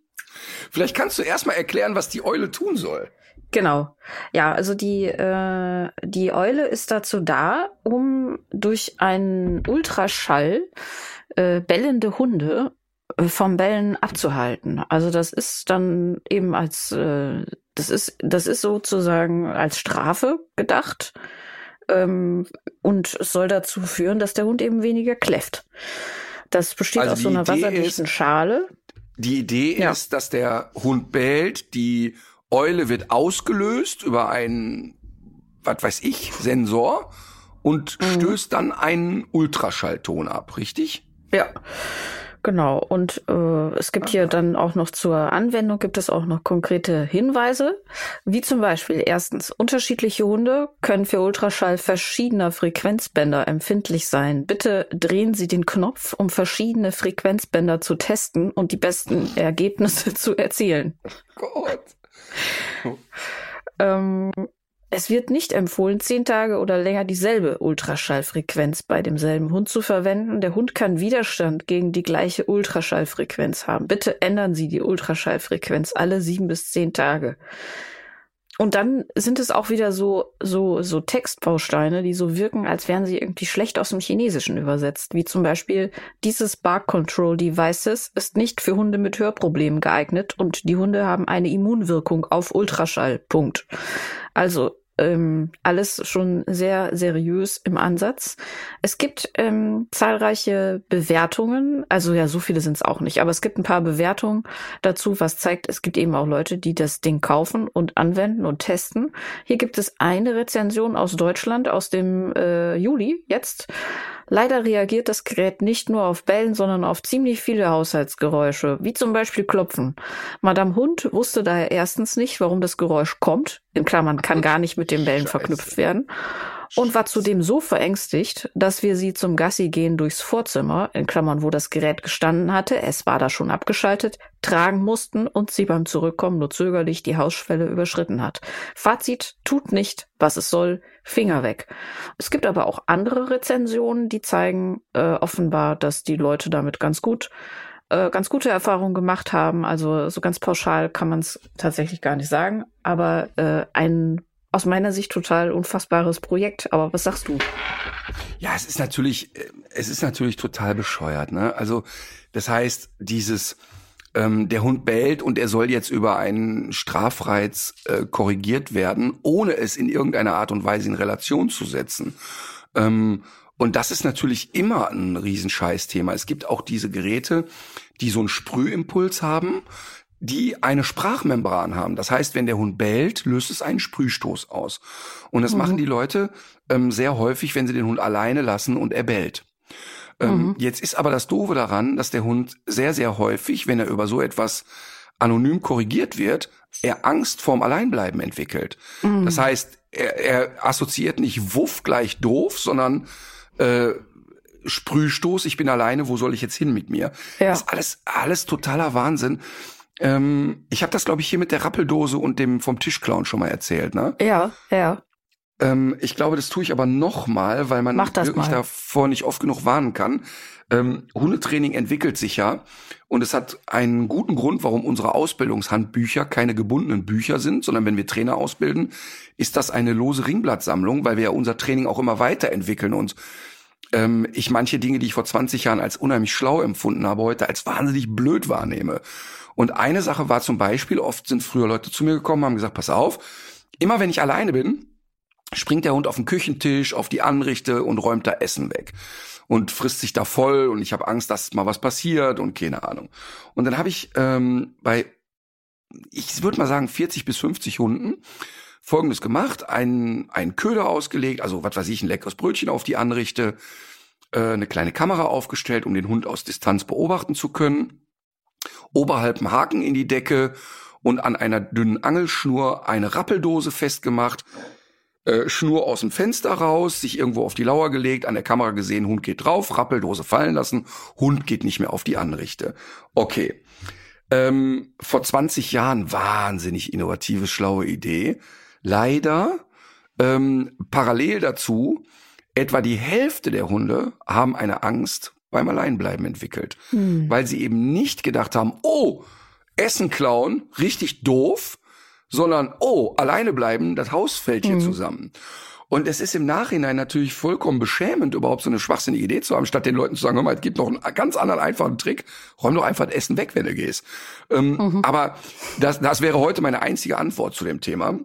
Vielleicht kannst du erstmal erklären, was die Eule tun soll. Genau. Ja, also die, äh, die Eule ist dazu da, um durch einen Ultraschall äh, bellende Hunde äh, vom Bellen abzuhalten. Also das ist dann eben als äh, das ist das ist sozusagen als Strafe gedacht ähm, und es soll dazu führen, dass der Hund eben weniger kläfft. Das besteht Also aus so einer Idee wasserdichten ist- Schale. Die Idee Ja. ist, dass der Hund bellt, die Eule wird ausgelöst über einen, was weiß ich, Sensor und Mhm. stößt dann einen Ultraschallton ab, richtig? Ja, genau. Und äh, es gibt hier dann auch noch zur Anwendung gibt es auch noch konkrete Hinweise, wie zum Beispiel erstens unterschiedliche Hunde können für Ultraschall verschiedener Frequenzbänder empfindlich sein. Bitte drehen Sie den Knopf, um verschiedene Frequenzbänder zu testen und die besten Ergebnisse zu erzielen. Gott. Ähm, es wird nicht empfohlen, zehn Tage oder länger dieselbe Ultraschallfrequenz bei demselben Hund zu verwenden. Der Hund kann Widerstand gegen die gleiche Ultraschallfrequenz haben. Bitte ändern Sie die Ultraschallfrequenz alle sieben bis zehn Tage. Und dann sind es auch wieder so, so, so Textbausteine, die so wirken, als wären sie irgendwie schlecht aus dem Chinesischen übersetzt. Wie zum Beispiel, dieses Bark Control Devices ist nicht für Hunde mit Hörproblemen geeignet und die Hunde haben eine Immunwirkung auf Ultraschall. Punkt. Also, ähm, alles schon sehr seriös im Ansatz. Es gibt ähm, zahlreiche Bewertungen, also ja, so viele sind es auch nicht, aber es gibt ein paar Bewertungen dazu, was zeigt, es gibt eben auch Leute, die das Ding kaufen und anwenden und testen. Hier gibt es eine Rezension aus Deutschland aus dem äh, Juli jetzt. Leider reagiert das Gerät nicht nur auf Bellen, sondern auf ziemlich viele Haushaltsgeräusche, wie zum Beispiel Klopfen. Madame Hund wusste daher erstens nicht, warum das Geräusch kommt, in Klammern kann gar nicht mit dem Bellen Scheiße. verknüpft werden, und war zudem so verängstigt, dass wir sie zum Gassi gehen durchs Vorzimmer, in Klammern, wo das Gerät gestanden hatte, es war da schon abgeschaltet, tragen mussten und sie beim Zurückkommen nur zögerlich die Hausschwelle überschritten hat. Fazit, tut nicht, was es soll, Finger weg. Es gibt aber auch andere Rezensionen, die zeigen äh, offenbar, dass die Leute damit ganz gut äh, ganz gute Erfahrungen gemacht haben. Also so ganz pauschal kann man es tatsächlich gar nicht sagen. Aber äh, ein aus meiner Sicht total unfassbares Projekt. Aber was sagst du? Ja, es ist natürlich, äh, es ist natürlich total bescheuert, ne? Also, das heißt, dieses, ähm, der Hund bellt und er soll jetzt über einen Strafreiz äh, korrigiert werden, ohne es in irgendeiner Art und Weise in Relation zu setzen. Ähm, und das ist natürlich immer ein Riesenscheißthema. Es gibt auch diese Geräte, die so einen Sprühimpuls haben, die eine Sprachmembran haben. Das heißt, wenn der Hund bellt, löst es einen Sprühstoß aus. Und das machen die Leute ähm, sehr häufig, wenn sie den Hund alleine lassen und er bellt. Ähm, Jetzt ist aber das Doofe daran, dass der Hund sehr, sehr häufig, wenn er über so etwas anonym korrigiert wird, er Angst vorm Alleinbleiben entwickelt. Das heißt, er, er assoziiert nicht Wuff gleich doof, sondern äh, Sprühstoß, ich bin alleine, wo soll ich jetzt hin mit mir? Ja. Das ist alles, alles totaler Wahnsinn. Ähm, ich habe das, glaube ich, hier mit der Rappeldose und dem vom Tischclown schon mal erzählt, ne? Ja, ja. Ähm, ich glaube, das tue ich aber nochmal, weil man wirklich mal. davor nicht oft genug warnen kann. Ähm, Hundetraining entwickelt sich ja und es hat einen guten Grund, warum unsere Ausbildungshandbücher keine gebundenen Bücher sind, sondern wenn wir Trainer ausbilden, ist das eine lose Ringblattsammlung, weil wir ja unser Training auch immer weiterentwickeln und ähm, ich manche Dinge, die ich vor 20 Jahren als unheimlich schlau empfunden habe, heute als wahnsinnig blöd wahrnehme. Und eine Sache war zum Beispiel, oft sind früher Leute zu mir gekommen, haben gesagt, pass auf, immer wenn ich alleine bin, springt der Hund auf den Küchentisch, auf die Anrichte und räumt da Essen weg und frisst sich da voll und ich habe Angst, dass mal was passiert und keine Ahnung. Und dann habe ich ähm, bei, ich würde mal sagen, 40 bis 50 Hunden Folgendes gemacht, einen, einen Köder ausgelegt, also was weiß ich, ein leckeres Brötchen auf die Anrichte, äh, eine kleine Kamera aufgestellt, um den Hund aus Distanz beobachten zu können, oberhalb einen Haken in die Decke und an einer dünnen Angelschnur eine Rappeldose festgemacht, äh, Schnur aus dem Fenster raus, sich irgendwo auf die Lauer gelegt, an der Kamera gesehen, Hund geht drauf, Rappeldose fallen lassen, Hund geht nicht mehr auf die Anrichte. Okay. Ähm, vor 20 Jahren wahnsinnig innovative, schlaue Idee. Leider ähm, parallel dazu, etwa die Hälfte der Hunde haben eine Angst beim Alleinbleiben entwickelt, Hm. weil sie eben nicht gedacht haben, oh, Essen klauen, richtig doof, sondern oh, alleine bleiben, das Haus fällt hier Mhm. zusammen. Und es ist im Nachhinein natürlich vollkommen beschämend, überhaupt so eine schwachsinnige Idee zu haben, statt den Leuten zu sagen, hör mal, es gibt noch einen ganz anderen einfachen Trick, räum doch einfach das Essen weg, wenn du gehst. Ähm, Mhm. Aber das, das wäre heute meine einzige Antwort zu dem Thema.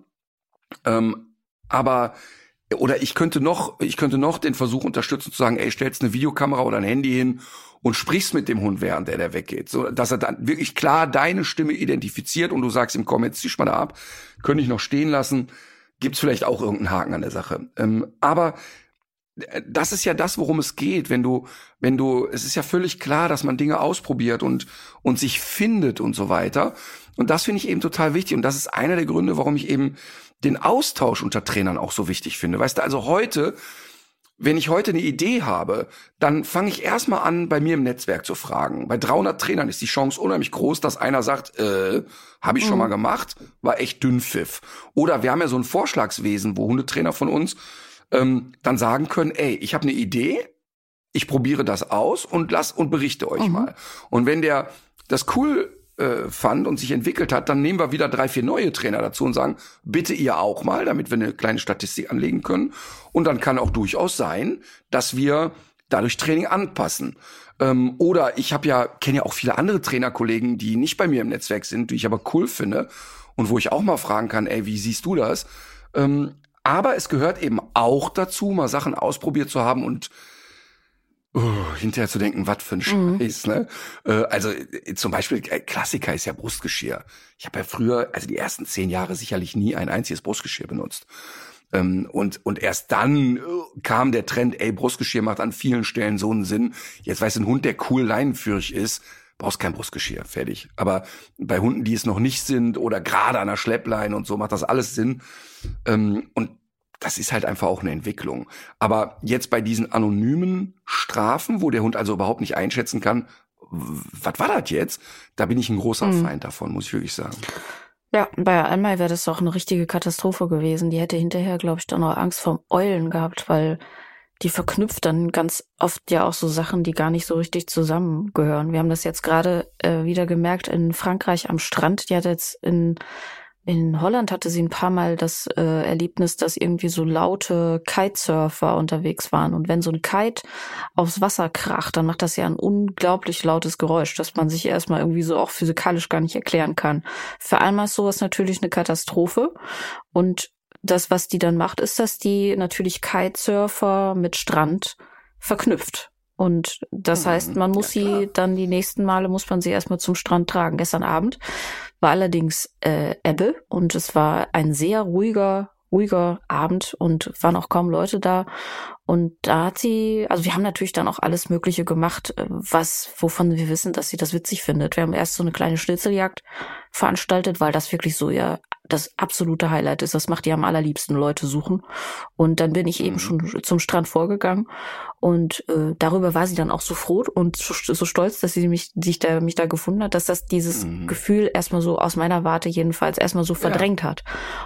Ähm, aber oder ich könnte noch, ich könnte noch den Versuch unterstützen zu sagen, ey, stellst eine Videokamera oder ein Handy hin und sprichst mit dem Hund, während der der weggeht, so dass er dann wirklich klar deine Stimme identifiziert und du sagst ihm, komm, jetzt zieh mal da ab, könnte ich noch stehen lassen, gibt's vielleicht auch irgendeinen Haken an der Sache. Ähm, aber äh, das ist ja das, worum es geht, wenn du, wenn du, es ist ja völlig klar, dass man Dinge ausprobiert und, und sich findet und so weiter. Und das finde ich eben total wichtig. Und das ist einer der Gründe, warum ich eben den Austausch unter Trainern auch so wichtig finde. Weißt du, also heute, wenn ich heute eine Idee habe, dann fange ich erstmal an, bei mir im Netzwerk zu fragen. Bei 300 Trainern ist die Chance unheimlich groß, dass einer sagt, äh, habe ich schon mal gemacht, war echt Dünnpfiff. Oder wir haben ja so ein Vorschlagswesen, wo Hundetrainer von uns ähm, dann sagen können, ey, ich habe eine Idee, ich probiere das aus und lass und berichte euch mal. Und wenn der das cool äh, fand und sich entwickelt hat, dann nehmen wir wieder drei, vier neue Trainer dazu und sagen, bitte ihr auch mal, damit wir eine kleine Statistik anlegen können. Und dann kann auch durchaus sein, dass wir dadurch Training anpassen. Ähm, oder ich habe ja, kenne ja auch viele andere Trainerkollegen, die nicht bei mir im Netzwerk sind, die ich aber cool finde und wo ich auch mal fragen kann, ey, wie siehst du das? Ähm, aber es gehört eben auch dazu, mal Sachen ausprobiert zu haben und uh, hinterher zu denken, was für ein Scheiß, ne? Äh, also äh, zum Beispiel äh, Klassiker ist ja Brustgeschirr. Ich habe ja früher, also die ersten zehn Jahre sicherlich nie ein einziges Brustgeschirr benutzt. Ähm, und, und erst dann äh, kam der Trend, ey, Brustgeschirr macht an vielen Stellen so einen Sinn. Jetzt weiß ein Hund, der cool leinenführig ist, brauchst kein Brustgeschirr, fertig. Aber bei Hunden, die es noch nicht sind oder gerade an der Schleppleine und so, macht das alles Sinn. Ähm, und das ist halt einfach auch eine Entwicklung. Aber jetzt bei diesen anonymen Strafen, wo der Hund also überhaupt nicht einschätzen kann, was war das jetzt? Da bin ich ein großer Mhm. Feind davon, muss ich wirklich sagen. Ja, bei Almai wäre das doch eine richtige Katastrophe gewesen. Die hätte hinterher, glaube ich, dann auch Angst vorm Eulen gehabt, weil die verknüpft dann ganz oft ja auch so Sachen, die gar nicht so richtig zusammengehören. Wir haben das jetzt gerade äh, wieder gemerkt in Frankreich am Strand. Die hat jetzt in in Holland hatte sie ein paar Mal das äh, Erlebnis, dass irgendwie so laute Kitesurfer unterwegs waren. Und wenn so ein Kite aufs Wasser kracht, dann macht das ja ein unglaublich lautes Geräusch, das man sich erstmal irgendwie so auch physikalisch gar nicht erklären kann. Für einmal ist sowas natürlich eine Katastrophe. Und das, was die dann macht, ist, dass die natürlich Kitesurfer mit Strand verknüpft. Und das Mhm, heißt, man muss ja, sie dann die nächsten Male muss man sie erstmal zum Strand tragen. Gestern Abend war allerdings äh, Ebbe und es war ein sehr ruhiger, ruhiger Abend und waren auch kaum Leute da. Und da hat sie, also wir haben natürlich dann auch alles Mögliche gemacht, äh, was, wovon wir wissen, dass sie das witzig findet. Wir haben erst so eine kleine Schnitzeljagd veranstaltet, weil das wirklich so ja das absolute Highlight ist. Das macht ihr am allerliebsten Leute suchen. Und dann bin ich eben mhm. schon zum Strand vorgegangen und äh, darüber war sie dann auch so froh und so, so stolz, dass sie mich, sich da, mich da gefunden hat, dass das dieses mhm. Gefühl erstmal so aus meiner Warte jedenfalls erstmal so verdrängt ja. hat.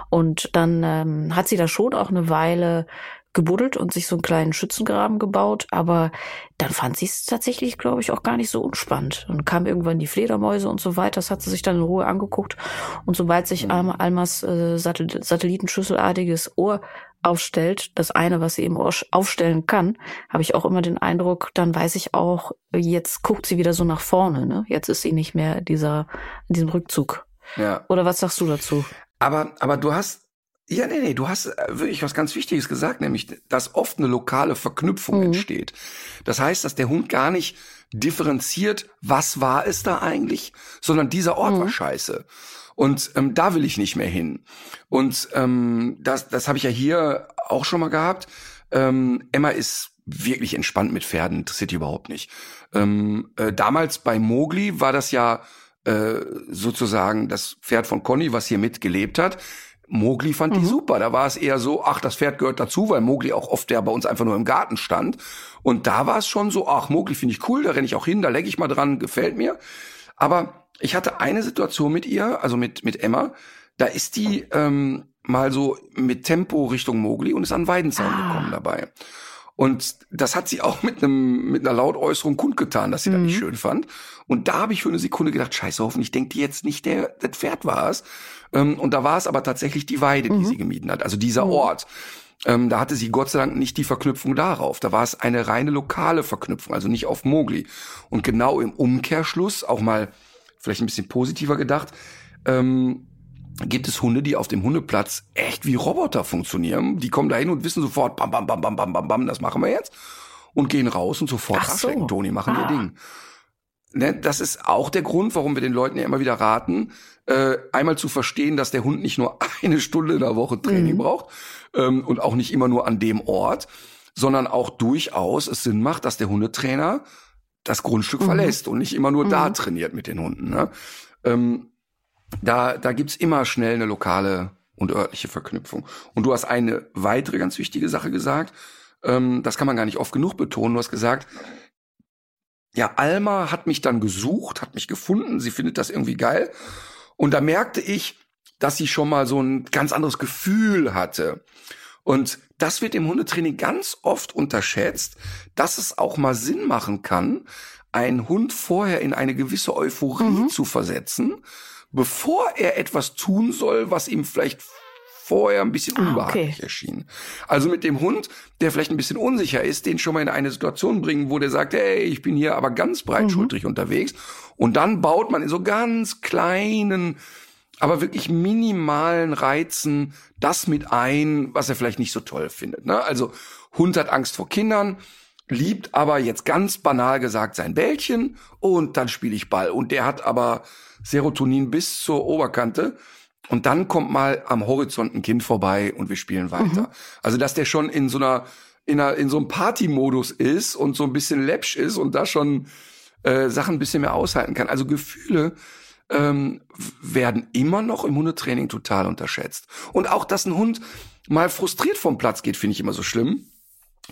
Und dann ähm, hat sie da schon auch eine Weile gebuddelt und sich so einen kleinen Schützengraben gebaut, aber dann fand sie es tatsächlich, glaube ich, auch gar nicht so unspannend. Dann kamen irgendwann die Fledermäuse und so weiter, das hat sie sich dann in Ruhe angeguckt und sobald sich mhm. Almas äh, Satellitenschüsselartiges Ohr aufstellt, das eine, was sie eben aufstellen kann, habe ich auch immer den Eindruck, dann weiß ich auch, jetzt guckt sie wieder so nach vorne. Ne? Jetzt ist sie nicht mehr dieser, in diesem Rückzug. Ja. Oder was sagst du dazu? Aber, aber du hast ja, nee, nee, du hast äh, wirklich was ganz Wichtiges gesagt, nämlich, dass oft eine lokale Verknüpfung mhm. entsteht. Das heißt, dass der Hund gar nicht differenziert, was war es da eigentlich, sondern dieser Ort mhm. war scheiße. Und ähm, da will ich nicht mehr hin. Und ähm, das, das habe ich ja hier auch schon mal gehabt. Ähm, Emma ist wirklich entspannt mit Pferden, interessiert die überhaupt nicht. Ähm, äh, damals bei Mowgli war das ja äh, sozusagen das Pferd von Conny, was hier mitgelebt hat. Mogli fand mhm. die super. Da war es eher so, ach, das Pferd gehört dazu, weil Mogli auch oft ja bei uns einfach nur im Garten stand. Und da war es schon so, ach, Mogli finde ich cool, da renne ich auch hin, da lecke ich mal dran, gefällt mir. Aber ich hatte eine Situation mit ihr, also mit, mit Emma, da ist die ähm, mal so mit Tempo Richtung Mogli und ist an Weidenzaun ah. gekommen dabei. Und das hat sie auch mit einem mit einer Lautäußerung kundgetan, dass sie mhm. das nicht schön fand. Und da habe ich für eine Sekunde gedacht, scheiße, hoffentlich denkt die jetzt nicht, der das Pferd war es. Ähm, und da war es aber tatsächlich die Weide, die mhm. sie gemieden hat, also dieser mhm. Ort. Ähm, da hatte sie Gott sei Dank nicht die Verknüpfung darauf. Da war es eine reine lokale Verknüpfung, also nicht auf Mogli. Und genau im Umkehrschluss, auch mal vielleicht ein bisschen positiver gedacht, ähm, gibt es Hunde, die auf dem Hundeplatz echt wie Roboter funktionieren. Die kommen da hin und wissen sofort, bam, bam, bam, bam, bam, bam, bam, das machen wir jetzt. Und gehen raus und sofort Ach so. Toni, machen ah. ihr Ding. Ne, das ist auch der Grund, warum wir den Leuten ja immer wieder raten, äh, einmal zu verstehen, dass der Hund nicht nur eine Stunde in der Woche Training mhm. braucht ähm, und auch nicht immer nur an dem Ort, sondern auch durchaus es Sinn macht, dass der Hundetrainer das Grundstück mhm. verlässt und nicht immer nur mhm. da trainiert mit den Hunden. Ne? Ähm, da, da gibt's immer schnell eine lokale und örtliche Verknüpfung. Und du hast eine weitere ganz wichtige Sache gesagt. Ähm, das kann man gar nicht oft genug betonen. Du hast gesagt, ja, Alma hat mich dann gesucht, hat mich gefunden. Sie findet das irgendwie geil. Und da merkte ich, dass sie schon mal so ein ganz anderes Gefühl hatte. Und das wird im Hundetraining ganz oft unterschätzt, dass es auch mal Sinn machen kann, einen Hund vorher in eine gewisse Euphorie mhm. zu versetzen bevor er etwas tun soll, was ihm vielleicht vorher ein bisschen ah, unbehaglich okay. erschien. Also mit dem Hund, der vielleicht ein bisschen unsicher ist, den schon mal in eine Situation bringen, wo der sagt, hey, ich bin hier aber ganz breitschultrig mhm. unterwegs. Und dann baut man in so ganz kleinen, aber wirklich minimalen Reizen das mit ein, was er vielleicht nicht so toll findet. Ne? Also Hund hat Angst vor Kindern, liebt aber jetzt ganz banal gesagt sein Bällchen und dann spiele ich Ball. Und der hat aber Serotonin bis zur Oberkante. Und dann kommt mal am Horizont ein Kind vorbei und wir spielen weiter. Mhm. Also, dass der schon in so einer, in, einer, in so einem Party-Modus ist und so ein bisschen läppsch ist und da schon äh, Sachen ein bisschen mehr aushalten kann. Also Gefühle ähm, werden immer noch im Hundetraining total unterschätzt. Und auch, dass ein Hund mal frustriert vom Platz geht, finde ich immer so schlimm.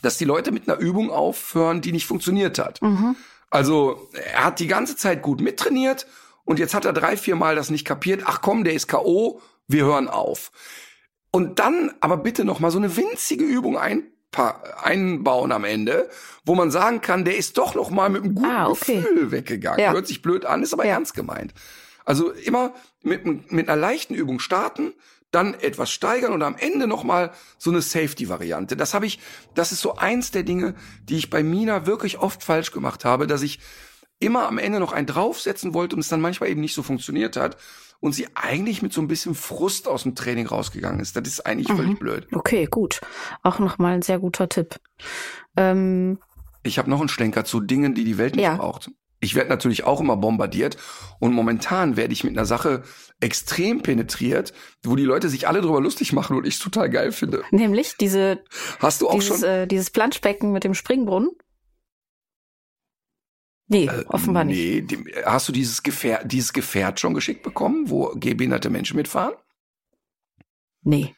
Dass die Leute mit einer Übung aufhören, die nicht funktioniert hat. Mhm. Also er hat die ganze Zeit gut mittrainiert und jetzt hat er drei, vier Mal das nicht kapiert. Ach komm, der ist K.O., wir hören auf. Und dann aber bitte noch mal so eine winzige Übung ein, einbauen am Ende, wo man sagen kann, der ist doch noch mal mit einem guten ah, okay. Gefühl weggegangen. Ja. Hört sich blöd an, ist aber ja. ernst gemeint. Also immer mit, mit einer leichten Übung starten, dann etwas steigern und am Ende noch mal so eine Safety-Variante. Das habe ich, das ist so eins der Dinge, die ich bei Mina wirklich oft falsch gemacht habe, dass ich immer am Ende noch einen draufsetzen wollte und es dann manchmal eben nicht so funktioniert hat und sie eigentlich mit so ein bisschen Frust aus dem Training rausgegangen ist. Das ist eigentlich mhm. völlig blöd. Okay, gut. Auch nochmal ein sehr guter Tipp. Ähm, ich habe noch einen Schlenker zu Dingen, die die Welt nicht ja. braucht. Ich werde natürlich auch immer bombardiert und momentan werde ich mit einer Sache extrem penetriert, wo die Leute sich alle drüber lustig machen und ich total geil finde. Nämlich diese, Hast du auch dieses, schon äh, dieses Planschbecken mit dem Springbrunnen? Nee, offenbar nicht. Nee, hast du dieses Gefährt, dieses Gefährt schon geschickt bekommen, wo gehbehinderte Menschen mitfahren? Nee.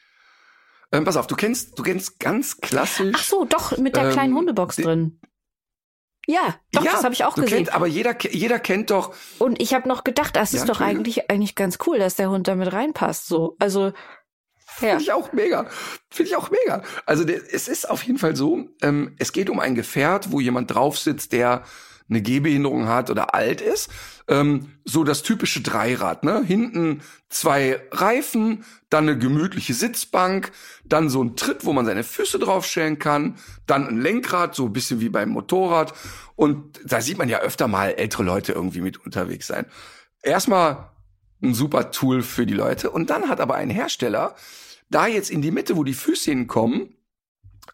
Ähm, pass auf, du kennst, du kennst ganz klassisch. Ach so, doch, mit der Ähm, kleinen Hundebox drin. Ja, doch, ja, das habe ich auch gesehen. Kennt, aber jeder, jeder kennt doch, Und ich habe noch gedacht, das Ja, ist doch eigentlich eigentlich ganz cool, dass der Hund damit reinpasst. So, also ja, Finde ich auch mega. Finde ich auch mega. Also der, es ist auf jeden Fall so, ähm, es geht um ein Gefährt, wo jemand drauf sitzt, der eine Gehbehinderung hat oder alt ist. Ähm, so das typische Dreirad, ne? Hinten zwei Reifen, dann eine gemütliche Sitzbank, dann so ein Tritt, wo man seine Füße draufstellen kann, dann ein Lenkrad, so ein bisschen wie beim Motorrad. Und da sieht man ja öfter mal ältere Leute irgendwie mit unterwegs sein. Erstmal ein super Tool für die Leute. Und dann hat aber ein Hersteller da jetzt in die Mitte, wo die Füße hinkommen,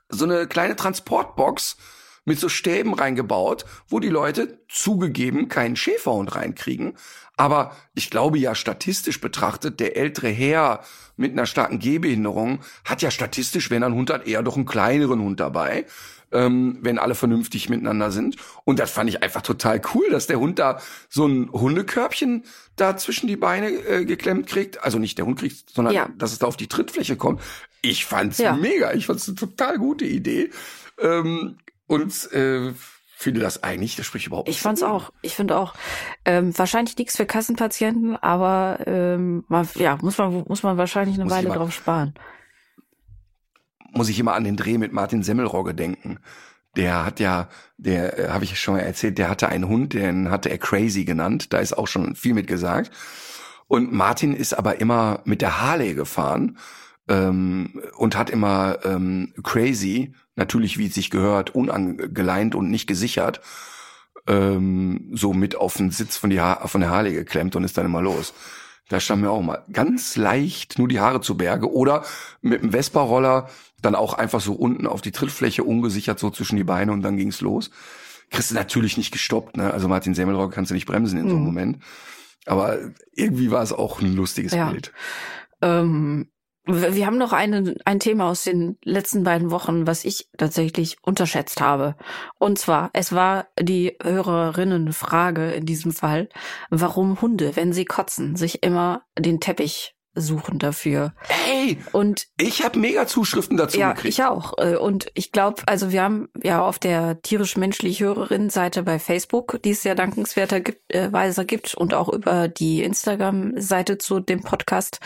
so eine kleine Transportbox mit so Stäben reingebaut, wo die Leute zugegeben keinen Schäferhund reinkriegen. Aber ich glaube ja statistisch betrachtet, der ältere Herr mit einer starken Gehbehinderung hat ja statistisch, wenn er einen Hund hat, eher doch einen kleineren Hund dabei, ähm, wenn alle vernünftig miteinander sind. Und das fand ich einfach total cool, dass der Hund da so ein Hundekörbchen da zwischen die Beine äh, geklemmt kriegt. Also nicht der Hund kriegt, sondern Ja. dass es da auf die Trittfläche kommt. Ich fand's Ja. mega. Ich fand's eine total gute Idee. Ähm, und äh, finde das eigentlich, das spricht überhaupt ich nicht fand's dagegen. auch. Ich finde auch ähm, wahrscheinlich nichts für Kassenpatienten, aber ähm, man, ja muss man muss man wahrscheinlich eine Muss ich Weile mal- drauf sparen. Muss ich immer an den Dreh mit Martin Semmelrogge denken. Der hat ja, der äh, habe ich schon mal erzählt, der hatte einen Hund, den hatte er Crazy genannt. Da ist auch schon viel mit gesagt. Und Martin ist aber immer mit der Harley gefahren ähm, und hat immer ähm, Crazy, natürlich wie es sich gehört, unangeleint und nicht gesichert, ähm, so mit auf den Sitz von, die ha von der Harley geklemmt und ist dann immer los. Da stand mir auch mal ganz leicht nur die Haare zu Berge oder mit dem Vespa-Roller dann auch einfach so unten auf die Trittfläche ungesichert so zwischen die Beine und dann ging's los. Kriegst du natürlich nicht gestoppt, ne? Also Martin Semmelrock kannst du nicht bremsen in so einem Mhm. Moment. Aber irgendwie war es auch ein lustiges Ja. Bild. Ähm, wir haben noch eine, ein Thema aus den letzten beiden Wochen, was ich tatsächlich unterschätzt habe. Und zwar, es war die Hörerinnenfrage in diesem Fall, warum Hunde, wenn sie kotzen, sich immer den Teppich suchen dafür. Ey, Und ich habe mega Zuschriften dazu ja, gekriegt. ich auch. Äh, Und ich glaube, also wir haben ja auf der tierisch-menschlich Hörerinnen-Seite bei Facebook, die es ja dankenswerterweise gibt und auch über die Instagram-Seite zu dem Podcast,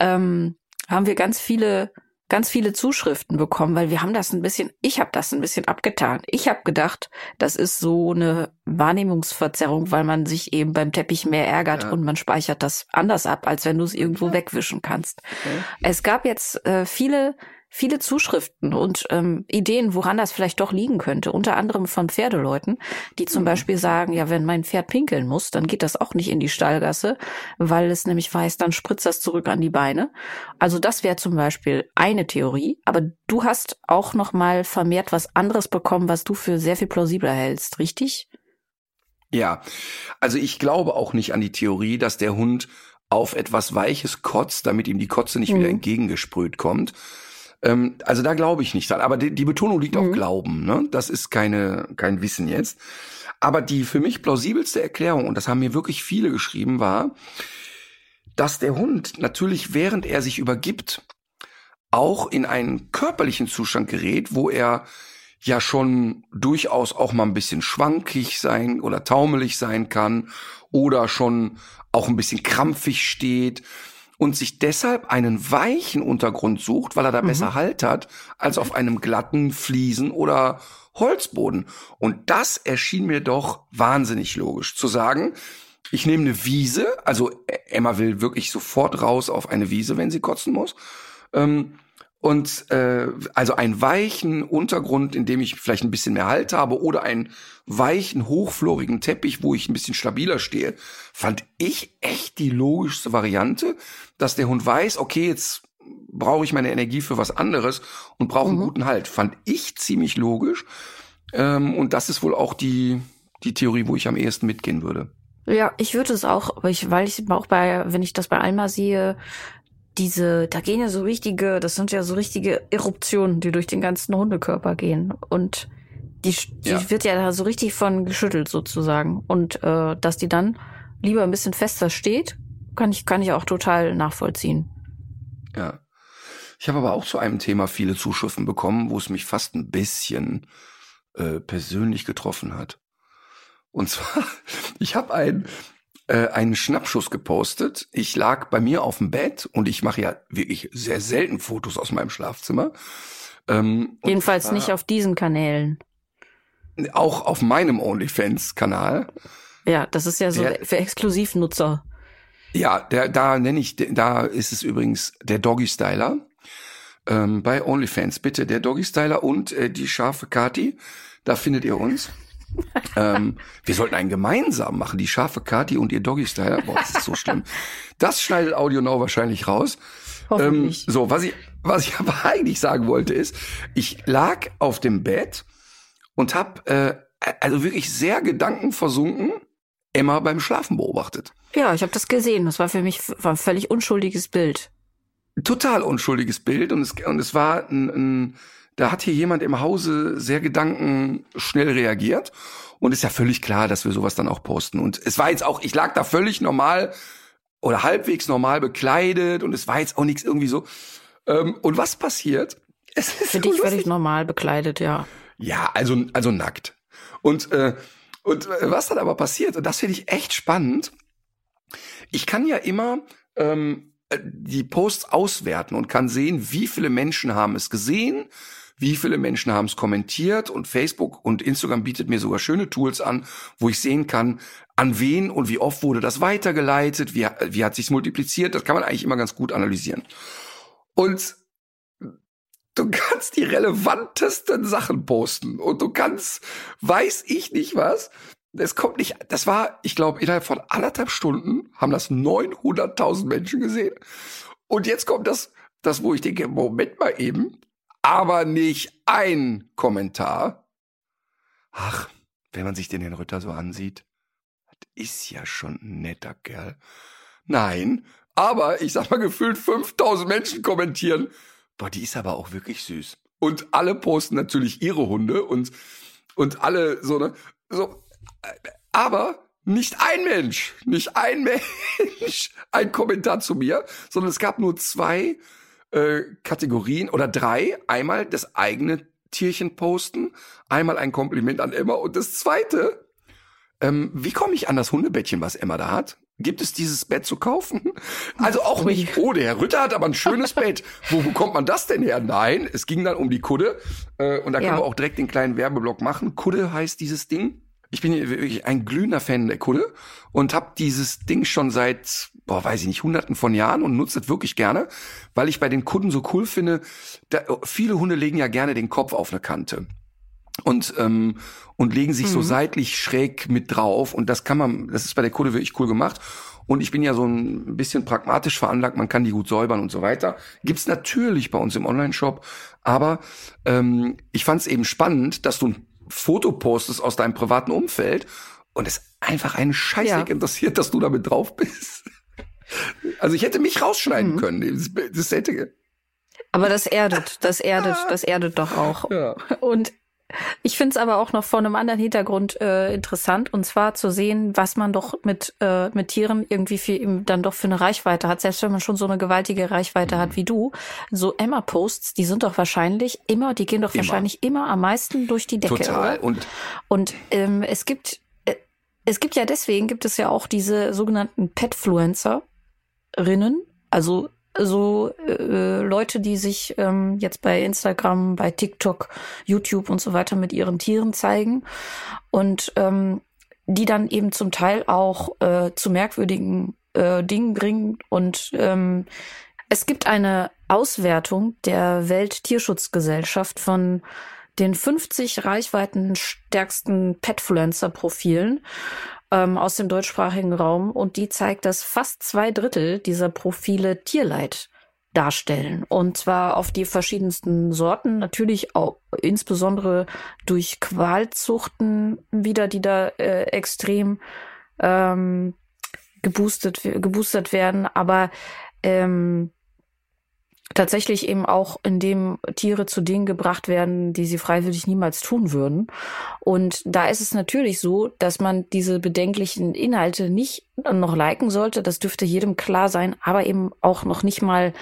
ähm, haben wir ganz viele ganz viele Zuschriften bekommen, weil wir haben das ein bisschen, ich habe das ein bisschen abgetan. Ich habe gedacht, das ist so eine Wahrnehmungsverzerrung, weil man sich eben beim Teppich mehr ärgert Ja. und man speichert das anders ab, als wenn du es irgendwo wegwischen kannst. Es gab jetzt äh, viele, viele Zuschriften und ähm, Ideen, woran das vielleicht doch liegen könnte. Unter anderem von Pferdeleuten, die zum Beispiel sagen, ja, wenn mein Pferd pinkeln muss, dann geht das auch nicht in die Stallgasse, weil es nämlich weiß, dann spritzt das zurück an die Beine. Also das wäre zum Beispiel eine Theorie. Aber du hast auch noch mal vermehrt was anderes bekommen, was du für sehr viel plausibler hältst, richtig? Ja, also ich glaube auch nicht an die Theorie, dass der Hund auf etwas Weiches kotzt, damit ihm die Kotze nicht Mhm. wieder entgegengesprüht kommt. Ähm, also da glaube ich nicht dran. Aber die, die Betonung liegt auf Mhm. Glauben. Ne? Das ist keine, kein Wissen jetzt. Aber die für mich plausibelste Erklärung, und das haben mir wirklich viele geschrieben, war, dass der Hund natürlich, während er sich übergibt, auch in einen körperlichen Zustand gerät, wo er ja schon durchaus auch mal ein bisschen schwankig sein oder taumelig sein kann oder schon auch ein bisschen krampfig steht und sich deshalb einen weichen Untergrund sucht, weil er da besser Halt hat, als auf einem glatten Fliesen oder Holzboden. Und das erschien mir doch wahnsinnig logisch zu sagen, ich nehme eine Wiese, also Emma will wirklich sofort raus auf eine Wiese, wenn sie kotzen muss. Ähm, und äh, also einen weichen Untergrund, in dem ich vielleicht ein bisschen mehr Halt habe, oder einen weichen, hochflorigen Teppich, wo ich ein bisschen stabiler stehe, fand ich echt die logischste Variante, dass der Hund weiß, okay, jetzt brauche ich meine Energie für was anderes und brauche einen Mhm. guten Halt. Fand ich ziemlich logisch. Ähm, und das ist wohl auch die, die Theorie, wo ich am ehesten mitgehen würde. Ja, ich würde es auch, weil ich, weil ich auch bei, wenn ich das bei Alma sehe, diese, da gehen ja so richtige, das sind ja so richtige Eruptionen, die durch den ganzen Hundekörper gehen. Und die, die Ja. wird ja da so richtig von geschüttelt sozusagen. Und äh, dass die dann lieber ein bisschen fester steht, kann ich, kann ich auch total nachvollziehen. Ja. Ich habe aber auch zu einem Thema viele Zuschriften bekommen, wo es mich fast ein bisschen äh, persönlich getroffen hat. Und zwar, ich habe ein, äh, einen Schnappschuss gepostet. Ich lag bei mir auf dem Bett und ich mache ja wirklich sehr selten Fotos aus meinem Schlafzimmer. Ähm, Jedenfalls zwar nicht auf diesen Kanälen. Auch auf meinem OnlyFans-Kanal. Ja, das ist ja so Der- für Exklusivnutzer. Ja, der, da nenne ich, da ist es übrigens der Doggy Styler. Ähm, bei OnlyFans bitte der Doggy Styler und äh, die scharfe Kati. Da findet ihr uns. Ähm, wir sollten einen gemeinsam machen, die scharfe Kati und ihr Doggy Styler. Boah, das ist so schlimm. Das schneidet Audio Now wahrscheinlich raus. Ähm, Hoffentlich. so, was ich, was ich aber eigentlich sagen wollte ist, ich lag auf dem Bett und habe äh, also wirklich sehr gedankenversunken Emma beim Schlafen beobachtet. Ja, ich habe das gesehen. Das war für mich war ein völlig unschuldiges Bild. total unschuldiges Bild und es, und es war ein, ein, da hat hier jemand im Hause sehr gedankenschnell reagiert und ist ja völlig klar, dass wir sowas dann auch posten und es war jetzt auch, ich lag da völlig normal oder halbwegs normal bekleidet und es war jetzt auch nichts irgendwie so. Ähm, und was passiert? Es ist Für so dich völlig normal bekleidet, ja. Ja, also, also nackt. Und, äh, und äh, was dann aber passiert, und das finde ich echt spannend, ich kann ja immer ähm, äh, die Posts auswerten und kann sehen, wie viele Menschen haben es gesehen, wie viele Menschen haben es kommentiert und Facebook und Instagram bietet mir sogar schöne Tools an, wo ich sehen kann, an wen und wie oft wurde das weitergeleitet, wie, wie hat sich's multipliziert, das kann man eigentlich immer ganz gut analysieren. Und du kannst die relevantesten Sachen posten und du kannst, weiß ich nicht was, es kommt nicht, das war, ich glaube, innerhalb von anderthalb Stunden haben das 900.000 Menschen gesehen. Und jetzt kommt das, das, wo ich denke, Moment mal eben, aber nicht ein Kommentar. Ach, wenn man sich den Herrn Rütter so ansieht, das ist ja schon ein netter Kerl. Nein, aber ich sag mal, gefühlt 5000 Menschen kommentieren. Boah, die ist aber auch wirklich süß. Und alle posten natürlich ihre Hunde und, und alle so, ne, so, aber nicht ein Mensch, nicht ein Mensch, ein Kommentar zu mir, sondern es gab nur zwei äh, Kategorien oder drei. Einmal das eigene Tierchen posten, einmal ein Kompliment an Emma und das zweite, ähm, wie komme ich an das Hundebettchen, was Emma da hat? Gibt es dieses Bett zu kaufen? Also auch nicht, oh, der Herr Rütter hat aber ein schönes Bett. Wo bekommt man das denn her? Nein, es ging dann um die Kudde. Äh, und da Ja. können wir auch direkt den kleinen Werbeblock machen. Kudde heißt dieses Ding. Ich bin hier wirklich ein glühender Fan der Kudde und habe dieses Ding schon seit, boah, weiß ich nicht, hunderten von Jahren und nutze es wirklich gerne, weil ich bei den Kudden so cool finde, da, viele Hunde legen ja gerne den Kopf auf eine Kante und ähm, und legen sich so seitlich schräg mit drauf und das kann man das ist bei der Kudde wirklich cool gemacht und ich bin ja so ein bisschen pragmatisch veranlagt man kann die gut säubern und so weiter. Gibt's natürlich bei uns im Online-Shop aber ähm, ich fand es eben spannend dass du ein Foto postest aus deinem privaten Umfeld und es einfach einen Scheißdreck Ja. interessiert dass du damit drauf bist also ich hätte mich rausschneiden können das, das hätte Aber das erdet, das erdet, das erdet doch auch. ja Und ich finde es aber auch noch von einem anderen Hintergrund äh, interessant, und zwar zu sehen, was man doch mit, äh, mit Tieren irgendwie für, dann doch für eine Reichweite hat, selbst wenn man schon so eine gewaltige Reichweite hat wie du. So Emma-Posts, die sind doch wahrscheinlich immer, die gehen doch Immer. wahrscheinlich immer am meisten durch die Decke. total Oder? und Und ähm, es gibt, äh, es gibt ja deswegen gibt es ja auch diese sogenannten Petfluencerinnen, also so äh, Leute, die sich ähm, jetzt bei Instagram, bei TikTok, YouTube und so weiter mit ihren Tieren zeigen und ähm, die dann eben zum Teil auch äh, zu merkwürdigen äh, Dingen bringen und ähm, es gibt eine Auswertung der Welttierschutzgesellschaft von den 50 reichweitenstärksten Petfluencer-Profilen ähm, aus dem deutschsprachigen Raum und die zeigt, dass fast zwei Drittel dieser Profile Tierleid darstellen. Und zwar auf die verschiedensten Sorten, natürlich auch insbesondere durch Qualzuchten wieder, die da äh, extrem ähm, geboostet, geboostert werden, aber ähm, tatsächlich eben auch, indem Tiere zu Dingen gebracht werden, die sie freiwillig niemals tun würden. Und da ist es natürlich so, dass man diese bedenklichen Inhalte nicht noch liken sollte. Das dürfte jedem klar sein, aber eben auch noch nicht mal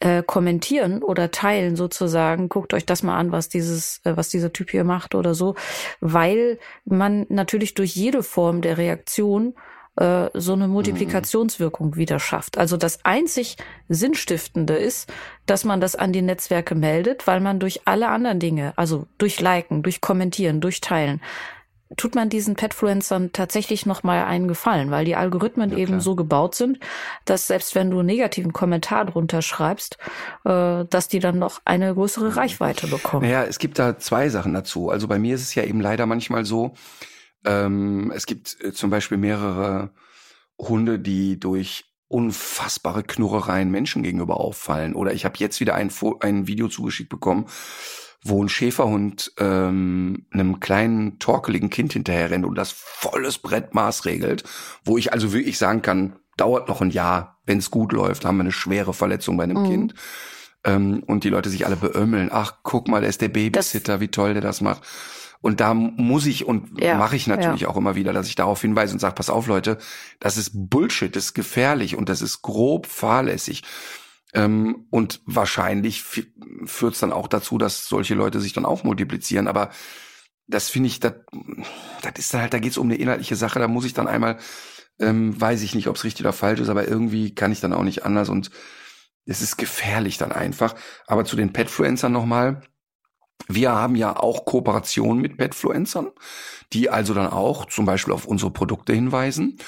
äh, kommentieren oder teilen sozusagen. Guckt euch das mal an, was dieses, äh, was dieser Typ hier macht oder so, weil man natürlich durch jede Form der Reaktion äh, so eine Multiplikationswirkung mhm. wieder schafft. Also das einzig Sinnstiftende ist, dass man das an die Netzwerke meldet, weil man durch alle anderen Dinge, also durch Liken, durch Kommentieren, durch Teilen, tut man diesen Petfluencern tatsächlich noch mal einen Gefallen, weil die Algorithmen ja, eben so gebaut sind, dass selbst wenn du einen negativen Kommentar drunter schreibst, äh, dass die dann noch eine größere mhm. Reichweite bekommen. Naja, es gibt da zwei Sachen dazu. Also bei mir ist es ja eben leider manchmal so, ähm, es gibt äh, zum Beispiel mehrere Hunde, die durch unfassbare Knurrereien Menschen gegenüber auffallen. Oder ich habe jetzt wieder ein, ein Video zugeschickt bekommen, wo ein Schäferhund ähm, einem kleinen torkeligen Kind hinterher rennt und das volles Brettmaß regelt, wo ich also wirklich sagen kann, dauert noch ein Jahr, wenn es gut läuft, haben wir eine schwere Verletzung bei einem mhm. Kind. Ähm, und die Leute sich alle beömmeln, ach, guck mal, der ist der Babysitter, das wie toll der das macht. Und da muss ich und ja, mache ich natürlich ja. auch immer wieder, dass ich darauf hinweise und sage, pass auf, Leute, das ist Bullshit, das ist gefährlich und das ist grob fahrlässig. Ähm, und wahrscheinlich führt es dann auch dazu, dass solche Leute sich dann auch multiplizieren. Aber das finde ich, das, das ist halt, da geht es um eine inhaltliche Sache, da muss ich dann einmal, ähm, weiß ich nicht, ob es richtig oder falsch ist, aber irgendwie kann ich dann auch nicht anders und es ist gefährlich dann einfach. Aber zu den Petfluencern nochmal, wir haben ja auch Kooperationen mit Petfluencern, die also dann auch zum Beispiel auf unsere Produkte hinweisen.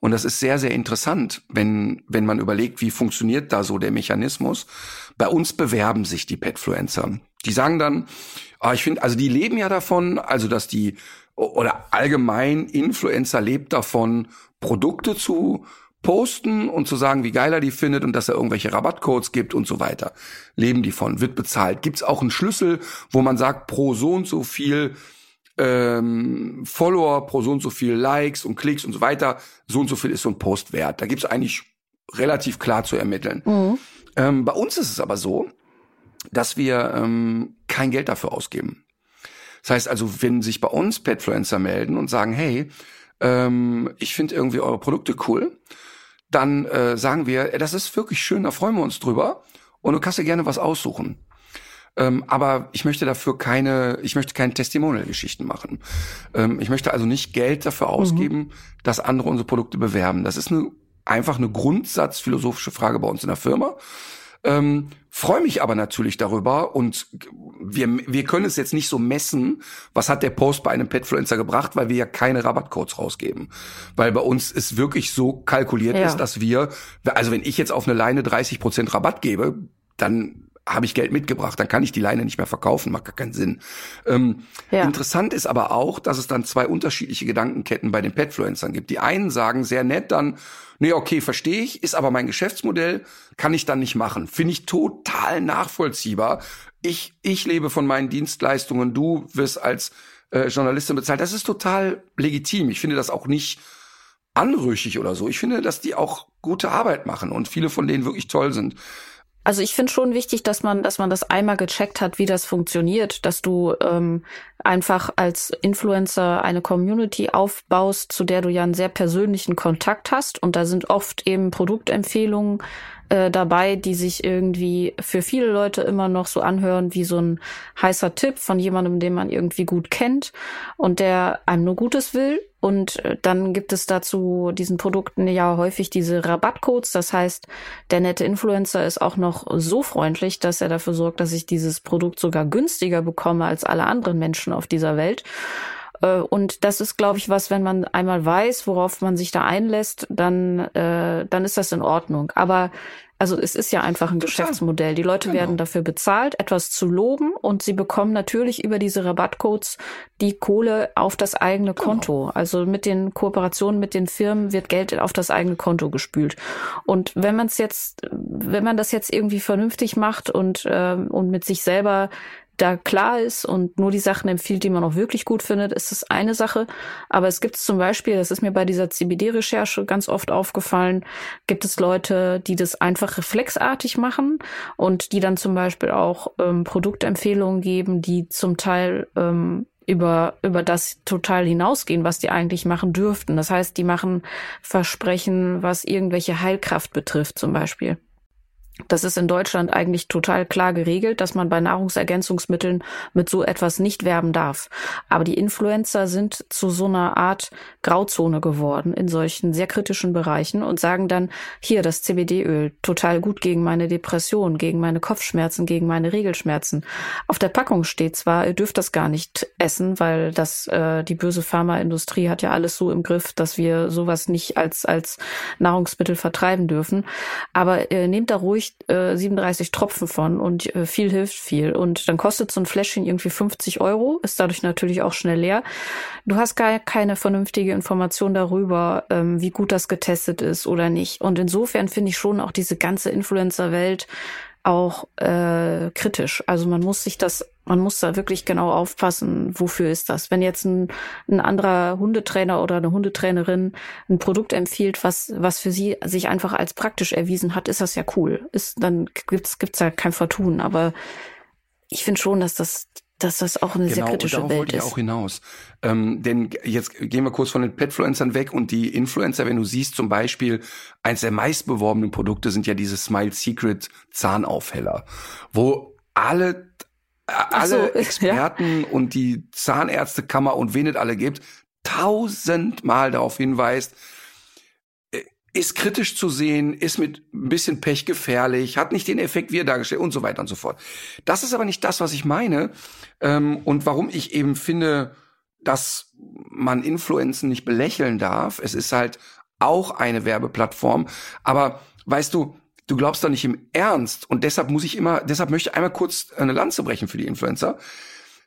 Und das ist sehr, sehr interessant, wenn, wenn man überlegt, wie funktioniert da so der Mechanismus. Bei uns bewerben sich die Petfluencer. Die sagen dann, ah, ich finde, also die leben ja davon, also dass die, oder allgemein Influencer lebt davon, Produkte zu posten und zu sagen, wie geil er die findet und dass er irgendwelche Rabattcodes gibt und so weiter. Leben die von, wird bezahlt. Gibt es auch einen Schlüssel, wo man sagt, pro so und so viel ähm, Follower, pro so und so viel Likes und Klicks und so weiter, so und so viel ist so ein Post wert. Da gibt es eigentlich relativ klar zu ermitteln. Mhm. Ähm, bei uns ist es aber so, dass wir ähm, kein Geld dafür ausgeben. Das heißt also, wenn sich bei uns Petfluencer melden und sagen, hey, ähm, ich finde irgendwie eure Produkte cool dann äh, sagen wir, das ist wirklich schön, da freuen wir uns drüber. Und du kannst dir gerne was aussuchen. Ähm, aber ich möchte dafür keine, ich möchte keine Testimonial-Geschichten machen. Ähm, ich möchte also nicht Geld dafür ausgeben, mhm. dass andere unsere Produkte bewerben. Das ist eine, einfach eine grundsatzphilosophische Frage bei uns in der Firma. Ähm, Freue mich aber natürlich darüber und wir, wir können es jetzt nicht so messen, was hat der Post bei einem Petfluencer gebracht, weil wir ja keine Rabattcodes rausgeben. Weil bei uns es wirklich so kalkuliert ja. ist, dass wir, also wenn ich jetzt auf eine Leine 30 Prozent Rabatt gebe, dann habe ich Geld mitgebracht, dann kann ich die Leine nicht mehr verkaufen, macht gar keinen Sinn. Ähm, ja. Interessant ist aber auch, dass es dann zwei unterschiedliche Gedankenketten bei den Petfluencern gibt. Die einen sagen sehr nett dann, nee, okay, verstehe ich, ist aber mein Geschäftsmodell, kann ich dann nicht machen. Finde ich total nachvollziehbar. Ich, ich lebe von meinen Dienstleistungen, du wirst als äh, Journalistin bezahlt. Das ist total legitim. Ich finde das auch nicht anrüchig oder so. Ich finde, dass die auch gute Arbeit machen und viele von denen wirklich toll sind. Also ich finde schon wichtig, dass man, dass man das einmal gecheckt hat, wie das funktioniert, dass du ähm, einfach als Influencer eine Community aufbaust, zu der du ja einen sehr persönlichen Kontakt hast. Und da sind oft eben Produktempfehlungen äh, dabei, die sich irgendwie für viele Leute immer noch so anhören wie so ein heißer Tipp von jemandem, den man irgendwie gut kennt und der einem nur Gutes will. Und äh, dann gibt es dazu diesen Produkten ja häufig diese Rabattcodes. Das heißt, der nette Influencer ist auch noch so freundlich, dass er dafür sorgt, dass ich dieses Produkt sogar günstiger bekomme als alle anderen Menschen auf dieser Welt. Äh, und das ist, glaube ich, was, wenn man einmal weiß, worauf man sich da einlässt, dann, äh, dann ist das in Ordnung. Aber Also es ist ja einfach ein Geschäftsmodell. Die Leute genau. werden dafür bezahlt, etwas zu loben und sie bekommen natürlich über diese Rabattcodes die Kohle auf das eigene genau. Konto. Also mit den Kooperationen mit den Firmen wird Geld auf das eigene Konto gespült. Und wenn man es jetzt, wenn man das jetzt irgendwie vernünftig macht und, ähm, und mit sich selber da klar ist und nur die Sachen empfiehlt, die man auch wirklich gut findet, ist das eine Sache. Aber es gibt zum Beispiel, das ist mir bei dieser CBD-Recherche ganz oft aufgefallen, gibt es Leute, die das einfach reflexartig machen und die dann zum Beispiel auch ähm, Produktempfehlungen geben, die zum Teil ähm, über, über das total hinausgehen, was die eigentlich machen dürften. Das heißt, die machen Versprechen, was irgendwelche Heilkraft betrifft, zum Beispiel. Das ist in Deutschland eigentlich total klar geregelt, dass man bei Nahrungsergänzungsmitteln mit so etwas nicht werben darf. Aber die Influencer sind zu so einer Art Grauzone geworden in solchen sehr kritischen Bereichen und sagen dann, hier das CBD-Öl, total gut gegen meine Depression, gegen meine Kopfschmerzen, gegen meine Regelschmerzen. Auf der Packung steht zwar, ihr dürft das gar nicht essen, weil das äh, die böse Pharmaindustrie hat ja alles so im Griff, dass wir sowas nicht als als Nahrungsmittel vertreiben dürfen. Aber äh, nehmt da ruhig ich äh, 37 Tropfen von und äh, viel hilft viel. Und dann kostet so ein Fläschchen irgendwie 50 Euro, ist dadurch natürlich auch schnell leer. Du hast gar keine vernünftige Information darüber, ähm, wie gut das getestet ist oder nicht. Und insofern finde ich schon auch diese ganze Influencer-Welt auch äh, kritisch. Also man muss sich das, man muss da wirklich genau aufpassen, wofür ist das. Wenn jetzt ein, ein anderer Hundetrainer oder eine Hundetrainerin ein Produkt empfiehlt, was, was für sie sich einfach als praktisch erwiesen hat, ist das ja cool. Ist, dann gibt's, gibt's ja kein Vertun. Aber ich finde schon, dass das dass das auch eine genau, sehr kritische und Welt wollte ist. Ich auch hinaus. Ähm, denn jetzt gehen wir kurz von den Petfluencern weg und die Influencer, wenn du siehst zum Beispiel, eins der meistbeworbenen Produkte sind ja diese Smile Secret Zahnaufheller, wo alle alle so, Experten ja. und die Zahnärztekammer und wen es alle gibt, tausendmal darauf hinweist, ist kritisch zu sehen, ist mit ein bisschen Pech gefährlich, hat nicht den Effekt, wie er dargestellt und so weiter und so fort. Das ist aber nicht das, was ich meine ähm, und warum ich eben finde, dass man Influenzen nicht belächeln darf. Es ist halt auch eine Werbeplattform, aber weißt du, du glaubst doch nicht im Ernst und deshalb muss ich immer, deshalb möchte ich einmal kurz eine Lanze brechen für die Influencer.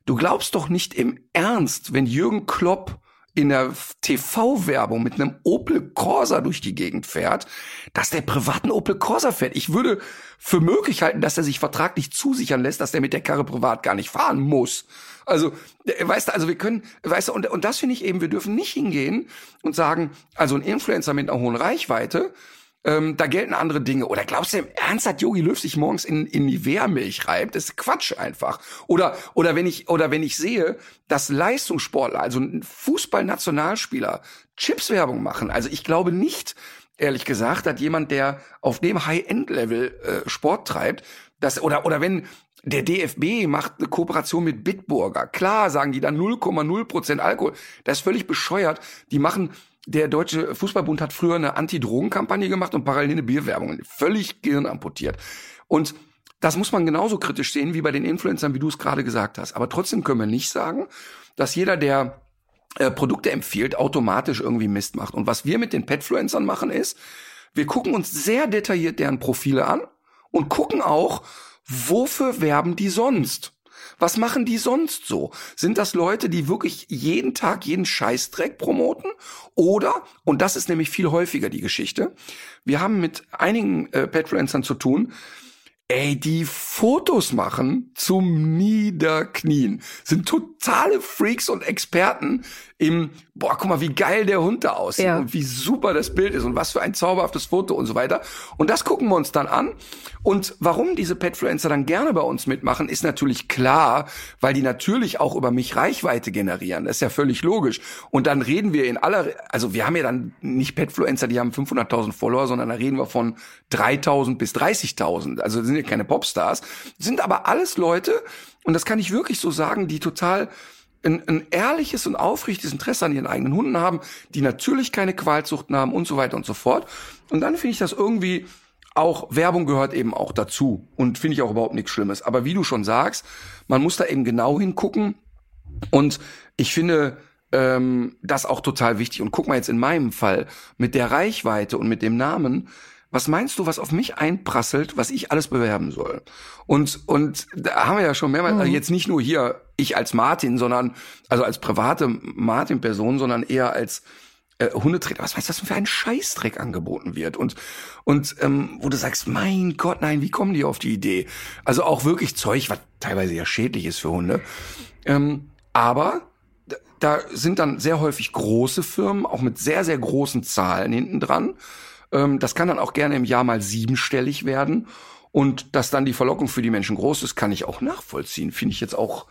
Du glaubst doch nicht im Ernst, wenn Jürgen Klopp in der TV-Werbung mit einem Opel Corsa durch die Gegend fährt, dass der privaten Opel Corsa fährt. Ich würde für möglich halten, dass er sich vertraglich zusichern lässt, dass der mit der Karre privat gar nicht fahren muss. Also, äh, weißt du, also wir können, weißt du, und, und das finde ich eben, wir dürfen nicht hingehen und sagen, also ein Influencer mit einer hohen Reichweite, ähm, da gelten andere Dinge. Oder glaubst du im Ernst, dass Yogi Löw sich morgens in, in die Wehrmilch reibt? Das ist Quatsch einfach. Oder, oder wenn ich, oder wenn ich sehe, dass Leistungssportler, also Fußballnationalspieler, Chipswerbung machen. Also ich glaube nicht, ehrlich gesagt, dass jemand, der auf dem High-End-Level äh, Sport treibt, das, oder, oder wenn der DFB macht eine Kooperation mit Bitburger. Klar sagen die dann 0,0 Prozent Alkohol. Das ist völlig bescheuert. Die machen der Deutsche Fußballbund hat früher eine Anti-Drogen-Kampagne gemacht und parallel eine Bierwerbung. Völlig gehirnamputiert. Und das muss man genauso kritisch sehen wie bei den Influencern, wie du es gerade gesagt hast. Aber trotzdem können wir nicht sagen, dass jeder, der äh, Produkte empfiehlt, automatisch irgendwie Mist macht. Und was wir mit den Petfluencern machen ist, wir gucken uns sehr detailliert deren Profile an und gucken auch, wofür werben die sonst? Was machen die sonst so? Sind das Leute, die wirklich jeden Tag jeden Scheißdreck promoten? Oder, und das ist nämlich viel häufiger die Geschichte, wir haben mit einigen äh, Petfluencern zu tun, ey, die Fotos machen zum Niederknien, sind totale Freaks und Experten im, boah, guck mal, wie geil der Hund da aussieht ja. und wie super das Bild ist und was für ein zauberhaftes Foto und so weiter. Und das gucken wir uns dann an. Und warum diese Petfluencer dann gerne bei uns mitmachen, ist natürlich klar, weil die natürlich auch über mich Reichweite generieren. Das ist ja völlig logisch. Und dann reden wir in aller, also wir haben ja dann nicht Petfluencer, die haben 500.000 Follower, sondern da reden wir von 3.000 bis 30.000. Also sind ja keine Popstars, sind aber alles Leute, und das kann ich wirklich so sagen, die total ein, ein ehrliches und aufrichtiges Interesse an ihren eigenen Hunden haben, die natürlich keine Qualzuchten haben und so weiter und so fort. Und dann finde ich das irgendwie auch, Werbung gehört eben auch dazu und finde ich auch überhaupt nichts Schlimmes. Aber wie du schon sagst, man muss da eben genau hingucken und ich finde, ähm, das auch total wichtig. Und guck mal jetzt in meinem Fall mit der Reichweite und mit dem Namen, was meinst du, was auf mich einprasselt, was ich alles bewerben soll? Und, und da haben wir ja schon mehrmals, mhm. also jetzt nicht nur hier ich als Martin, sondern, also als private Martin-Person, sondern eher als äh, Hundetrainer. Was meinst du, was für ein Scheißdreck angeboten wird? Und, und ähm, wo du sagst, mein Gott, nein, wie kommen die auf die Idee? Also auch wirklich Zeug, was teilweise ja schädlich ist für Hunde. Ähm, aber da sind dann sehr häufig große Firmen, auch mit sehr, sehr großen Zahlen hinten dran. Ähm, das kann dann auch gerne im Jahr mal siebenstellig werden. Und dass dann die Verlockung für die Menschen groß ist, kann ich auch nachvollziehen. Finde ich jetzt auch,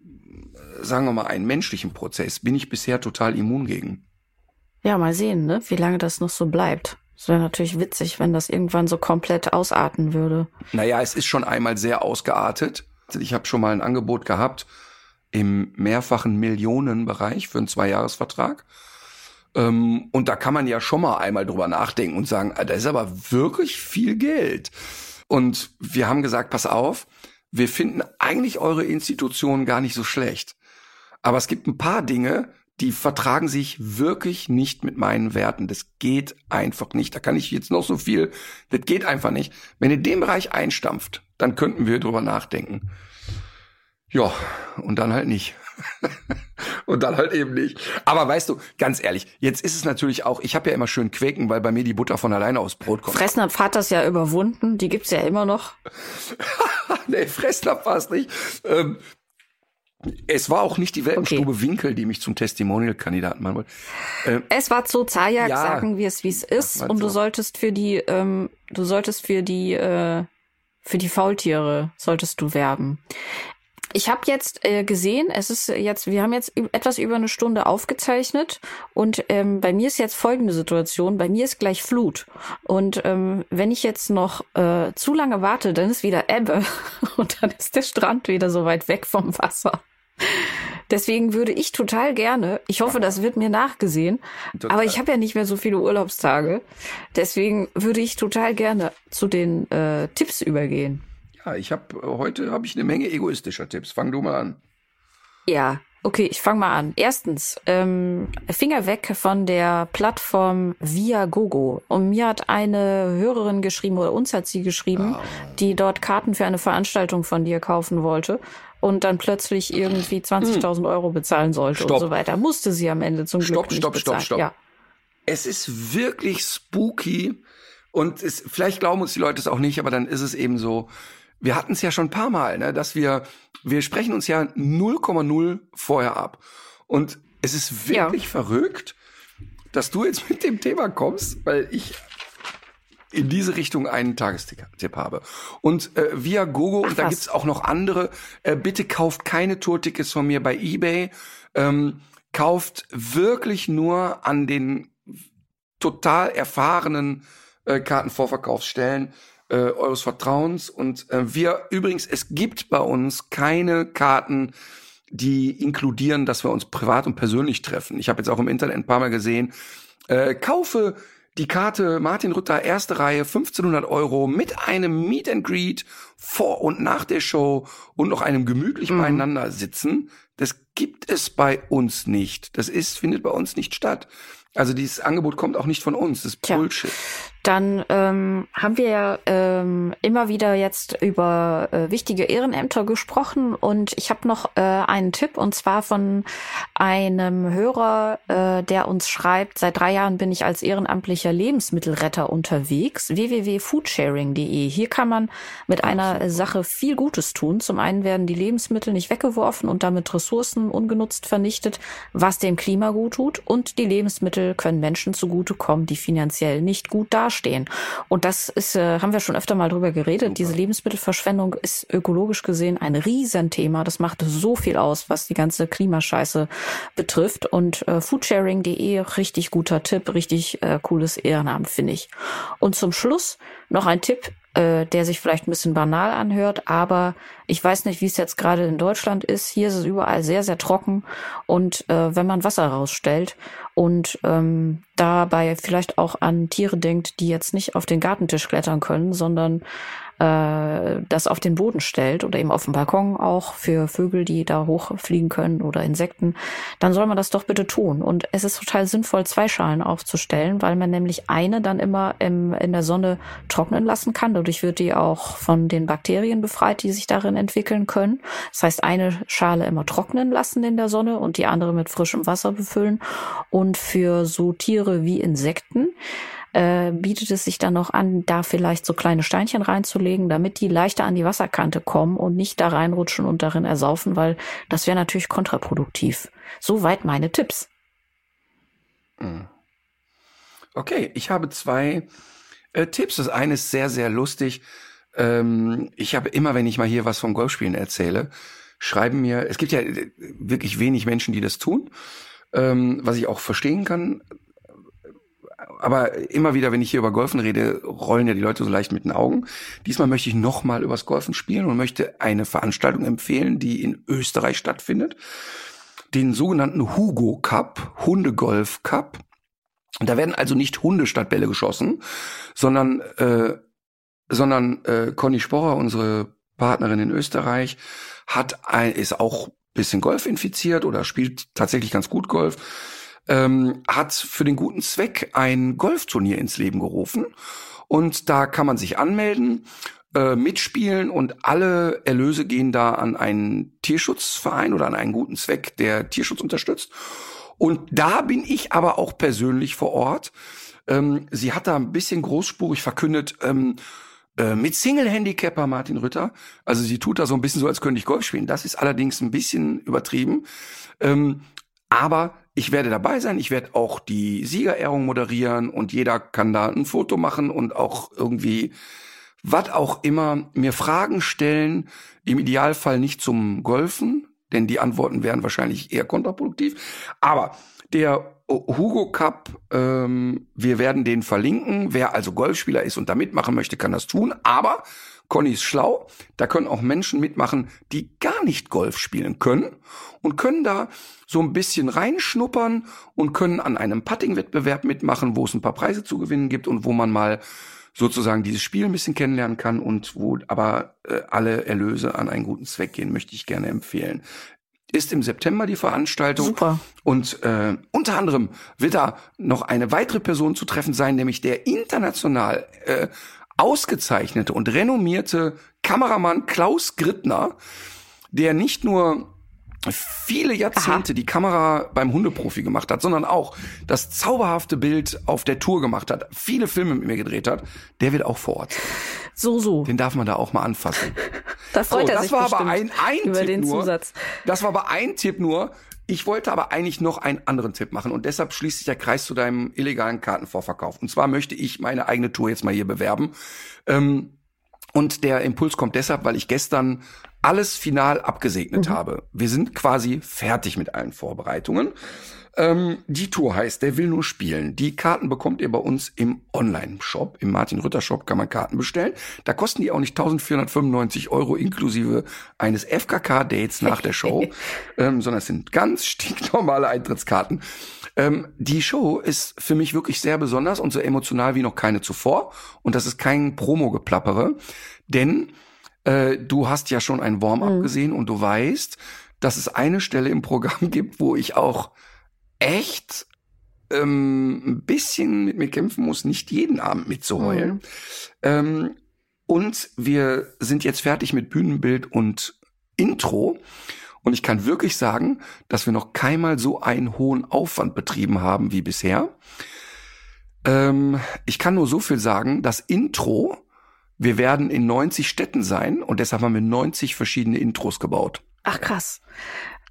äh, sagen wir mal, einen menschlichen Prozess. Bin ich bisher total immun gegen. Ja, mal sehen, ne? wie lange das noch so bleibt. Es wäre natürlich witzig, wenn das irgendwann so komplett ausarten würde. Naja, es ist schon einmal sehr ausgeartet. Ich habe schon mal ein Angebot gehabt im mehrfachen Millionenbereich für einen Zweijahresvertrag. Ähm, und da kann man ja schon mal einmal drüber nachdenken und sagen, ah, das ist aber wirklich viel Geld. Und wir haben gesagt, pass auf, wir finden eigentlich eure Institution gar nicht so schlecht. Aber es gibt ein paar Dinge, die vertragen sich wirklich nicht mit meinen Werten. Das geht einfach nicht. Da kann ich jetzt noch so viel. Das geht einfach nicht. Wenn ihr den Bereich einstampft, dann könnten wir drüber nachdenken. Ja, und dann halt nicht. und dann halt eben nicht. Aber weißt du, ganz ehrlich, jetzt ist es natürlich auch, ich habe ja immer schön Quäken, weil bei mir die Butter von alleine aus Brot kommt. Fressnapf hat das ja überwunden, die gibt's ja immer noch. nee, Fressnapf war es nicht. Ähm, es war auch nicht die Welpenstube okay. Winkel, die mich zum Testimonial-Kandidaten machen wollte. Ähm, es war zu Zajak, ja, sagen wir es, wie es ist. Und du solltest für die, ähm, du solltest für die, äh, für die Faultiere solltest du werben. Ich habe jetzt äh, gesehen, es ist jetzt, wir haben jetzt etwas über eine Stunde aufgezeichnet und ähm, bei mir ist jetzt folgende Situation: Bei mir ist gleich Flut und ähm, wenn ich jetzt noch äh, zu lange warte, dann ist wieder Ebbe und dann ist der Strand wieder so weit weg vom Wasser. Deswegen würde ich total gerne, ich hoffe, das wird mir nachgesehen, total. aber ich habe ja nicht mehr so viele Urlaubstage. Deswegen würde ich total gerne zu den äh, Tipps übergehen. Ja, ich habe heute habe ich eine Menge egoistischer Tipps. Fang du mal an. Ja, okay, ich fange mal an. Erstens, ähm, Finger weg von der Plattform Viagogo. Und mir hat eine Hörerin geschrieben, oder uns hat sie geschrieben, ah. die dort Karten für eine Veranstaltung von dir kaufen wollte und dann plötzlich irgendwie 20.000 hm. Euro bezahlen sollte stopp. und so weiter. Musste sie am Ende zum stopp, Glück nicht stopp, bezahlen. Stopp, stopp, stopp. Ja. Es ist wirklich spooky und es, vielleicht glauben uns die Leute es auch nicht, aber dann ist es eben so, wir hatten es ja schon ein paar Mal, ne, dass wir, wir sprechen uns ja 0,0 vorher ab. Und es ist wirklich ja. verrückt, dass du jetzt mit dem Thema kommst, weil ich in diese Richtung einen Tagestipp habe. Und äh, via Gogo, Ach, und da gibt's auch noch andere, äh, bitte kauft keine Tourtickets von mir bei eBay. Ähm, kauft wirklich nur an den total erfahrenen äh, Kartenvorverkaufsstellen äh, eures Vertrauens. Und äh, wir übrigens, es gibt bei uns keine Karten, die inkludieren, dass wir uns privat und persönlich treffen. Ich habe jetzt auch im Internet ein paar Mal gesehen, äh, kaufe die Karte Martin Rütter, erste Reihe, 1500 Euro mit einem Meet and Greet vor und nach der Show und noch einem gemütlich mhm. beieinander sitzen. Das gibt es bei uns nicht. Das ist, findet bei uns nicht statt. Also dieses Angebot kommt auch nicht von uns. Das ist Tja. Dann ähm, haben wir ja ähm, immer wieder jetzt über äh, wichtige Ehrenämter gesprochen und ich habe noch äh, einen Tipp und zwar von einem Hörer, äh, der uns schreibt, seit drei Jahren bin ich als ehrenamtlicher Lebensmittelretter unterwegs, www.foodsharing.de. Hier kann man mit einer Sache viel Gutes tun. Zum einen werden die Lebensmittel nicht weggeworfen und damit Ressourcen ungenutzt vernichtet, was dem Klima gut tut und die Lebensmittel können Menschen zugutekommen, die finanziell nicht gut dastehen dastehen. Und das ist, äh, haben wir schon öfter mal drüber geredet. Super. Diese Lebensmittelverschwendung ist ökologisch gesehen ein Riesenthema. Das macht so viel aus, was die ganze Klimascheiße betrifft. Und äh, foodsharing.de, richtig guter Tipp, richtig äh, cooles Ehrenamt, finde ich. Und zum Schluss noch ein Tipp, äh, der sich vielleicht ein bisschen banal anhört, aber ich weiß nicht, wie es jetzt gerade in Deutschland ist. Hier ist es überall sehr, sehr trocken und äh, wenn man Wasser rausstellt und ähm, dabei vielleicht auch an Tiere denkt, die jetzt nicht auf den Gartentisch klettern können, sondern äh, das auf den Boden stellt oder eben auf dem Balkon auch für Vögel, die da hochfliegen können oder Insekten, dann soll man das doch bitte tun. Und es ist total sinnvoll, zwei Schalen aufzustellen, weil man nämlich eine dann immer im, in der Sonne trocknen lassen kann. Dadurch wird die auch von den Bakterien befreit, die sich darin entwickeln können. Das heißt, eine Schale immer trocknen lassen in der Sonne und die andere mit frischem Wasser befüllen. Und für so Tiere wie Insekten äh, bietet es sich dann noch an, da vielleicht so kleine Steinchen reinzulegen, damit die leichter an die Wasserkante kommen und nicht da reinrutschen und darin ersaufen, weil das wäre natürlich kontraproduktiv. Soweit meine Tipps. Hm. Okay, ich habe zwei äh, Tipps. Das eine ist sehr, sehr lustig. Ähm, ich habe immer, wenn ich mal hier was vom Golfspielen erzähle, schreiben mir, es gibt ja äh, wirklich wenig Menschen, die das tun, ähm, was ich auch verstehen kann aber immer wieder, wenn ich hier über Golfen rede, rollen ja die Leute so leicht mit den Augen. Diesmal möchte ich nochmal übers Golfen spielen und möchte eine Veranstaltung empfehlen, die in Österreich stattfindet. Den sogenannten Hugo Cup, Hundegolf Cup. Da werden also nicht Hunde statt Bälle geschossen, sondern, äh, sondern äh, Conny Sporrer, unsere Partnerin in Österreich, hat ein, ist auch bisschen Golf infiziert oder spielt tatsächlich ganz gut Golf ähm, hat für den guten Zweck ein Golfturnier ins Leben gerufen. Und da kann man sich anmelden, äh, mitspielen und alle Erlöse gehen da an einen Tierschutzverein oder an einen guten Zweck, der Tierschutz unterstützt. Und da bin ich aber auch persönlich vor Ort. Ähm, sie hat da ein bisschen großspurig verkündet, ähm, äh, mit Single-Handicapper Martin Rütter. Also sie tut da so ein bisschen so, als könnte ich Golf spielen. Das ist allerdings ein bisschen übertrieben. Ähm, aber ich werde dabei sein, ich werde auch die Siegerehrung moderieren und jeder kann da ein Foto machen und auch irgendwie was auch immer mir Fragen stellen, im Idealfall nicht zum Golfen, denn die Antworten wären wahrscheinlich eher kontraproduktiv. Aber der Hugo Cup, ähm, wir werden den verlinken. Wer also Golfspieler ist und da mitmachen möchte, kann das tun. Aber Conny ist schlau. Da können auch Menschen mitmachen, die gar nicht Golf spielen können und können da so ein bisschen reinschnuppern und können an einem Putting-Wettbewerb mitmachen, wo es ein paar Preise zu gewinnen gibt und wo man mal sozusagen dieses Spiel ein bisschen kennenlernen kann und wo aber äh, alle Erlöse an einen guten Zweck gehen, möchte ich gerne empfehlen. Ist im September die Veranstaltung. Super. Und äh, unter anderem wird da noch eine weitere Person zu treffen sein, nämlich der international äh, ausgezeichnete und renommierte Kameramann Klaus Grittner, der nicht nur viele Jahrzehnte Aha. die Kamera beim Hundeprofi gemacht hat, sondern auch das zauberhafte Bild auf der Tour gemacht hat, viele Filme mit mir gedreht hat, der wird auch vor Ort. So, so. Den darf man da auch mal anfassen. da freut so, er das sich war aber ein, ein über Tipp den nur. Zusatz. Das war aber ein Tipp nur. Ich wollte aber eigentlich noch einen anderen Tipp machen und deshalb schließt sich der Kreis zu deinem illegalen Kartenvorverkauf. Und zwar möchte ich meine eigene Tour jetzt mal hier bewerben. Ähm, und der Impuls kommt deshalb, weil ich gestern alles final abgesegnet mhm. habe. Wir sind quasi fertig mit allen Vorbereitungen. Ähm, die Tour heißt, der will nur spielen. Die Karten bekommt ihr bei uns im Online-Shop. Im Martin-Rütter-Shop kann man Karten bestellen. Da kosten die auch nicht 1495 Euro inklusive eines FKK-Dates nach der Show, ähm, sondern es sind ganz stinknormale Eintrittskarten. Ähm, die Show ist für mich wirklich sehr besonders und so emotional wie noch keine zuvor. Und das ist kein Promo-Geplappere, denn äh, du hast ja schon ein Warm-up mhm. gesehen und du weißt, dass es eine Stelle im Programm gibt, wo ich auch echt ähm, ein bisschen mit mir kämpfen muss, nicht jeden Abend mitzuheulen. Mhm. Ähm, und wir sind jetzt fertig mit Bühnenbild und Intro. Und ich kann wirklich sagen, dass wir noch keinmal so einen hohen Aufwand betrieben haben wie bisher. Ähm, ich kann nur so viel sagen, das Intro, wir werden in 90 Städten sein und deshalb haben wir 90 verschiedene Intros gebaut. Ach krass.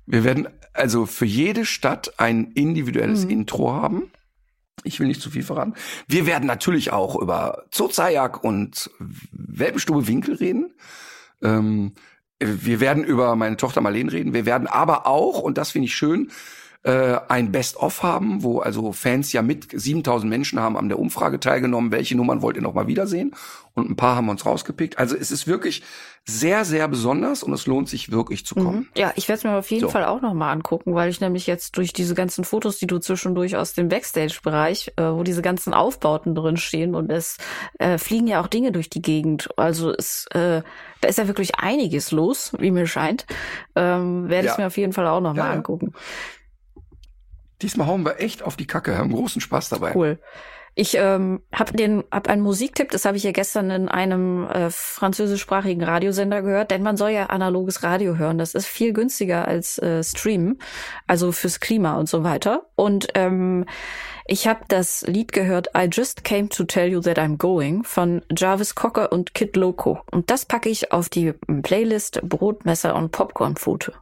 Wir werden also für jede Stadt ein individuelles mhm. Intro haben. Ich will nicht zu viel verraten. Wir werden natürlich auch über Zozajak und Welpenstube Winkel reden. Ähm, wir werden über meine Tochter Marlene reden. Wir werden aber auch, und das finde ich schön, äh, ein Best-of haben, wo also Fans ja mit 7000 Menschen haben an der Umfrage teilgenommen, welche Nummern wollt ihr noch mal wiedersehen? Und ein paar haben wir uns rausgepickt. Also es ist wirklich sehr, sehr besonders und es lohnt sich wirklich zu kommen. Mhm. Ja, ich werde es mir auf jeden So. Fall auch nochmal angucken, weil ich nämlich jetzt durch diese ganzen Fotos, die du zwischendurch aus dem Backstage-Bereich, äh, wo diese ganzen Aufbauten drin stehen und es äh, fliegen ja auch Dinge durch die Gegend. Also es, äh, da ist ja wirklich einiges los, wie mir scheint. Ähm, werde ich Ja. mir auf jeden Fall auch nochmal ja. angucken. Diesmal hauen wir echt auf die Kacke, haben großen Spaß dabei. Cool. Ich ähm, habe den hab einen Musiktipp, das habe ich ja gestern in einem äh, französischsprachigen Radiosender gehört, denn man soll ja analoges Radio hören. Das ist viel günstiger als äh, Streamen, also fürs Klima und so weiter. Und ähm, ich habe das Lied gehört I Just Came to Tell You That I'm Going von Jarvis Cocker und Kid Loco. Und das packe ich auf die Playlist Brotmesser und Popcornpfote.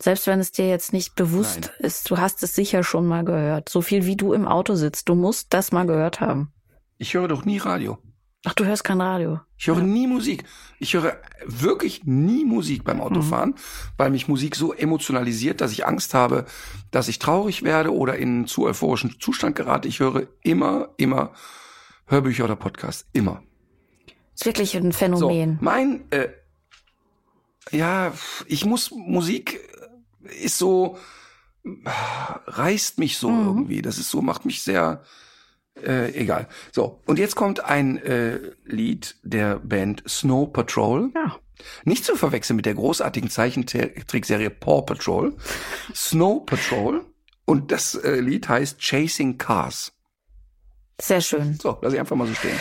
Selbst wenn es dir jetzt nicht bewusst Nein. ist, du hast es sicher schon mal gehört. So viel wie du im Auto sitzt, du musst das mal gehört haben. Ich höre doch nie Radio. Ach, du hörst kein Radio. Ich höre nie Musik. Ich höre wirklich nie Musik beim Autofahren, weil mich Musik so emotionalisiert, dass ich Angst habe, dass ich traurig werde oder in einen zu euphorischen Zustand gerate. Ich höre immer, immer Hörbücher oder Podcasts. Immer. Ist wirklich ein So, Phänomen. mein, äh, ja, ich muss, Musik ist so, reißt mich so Mhm. irgendwie. Das ist so, macht mich sehr, äh, egal. So, und jetzt kommt ein äh, Lied der Band Snow Patrol. Ja. Nicht zu verwechseln mit der großartigen Zeichentrickserie Paw Patrol. Snow Patrol. Und das äh, Lied heißt Chasing Cars. Sehr schön. So, lass ich einfach mal so stehen.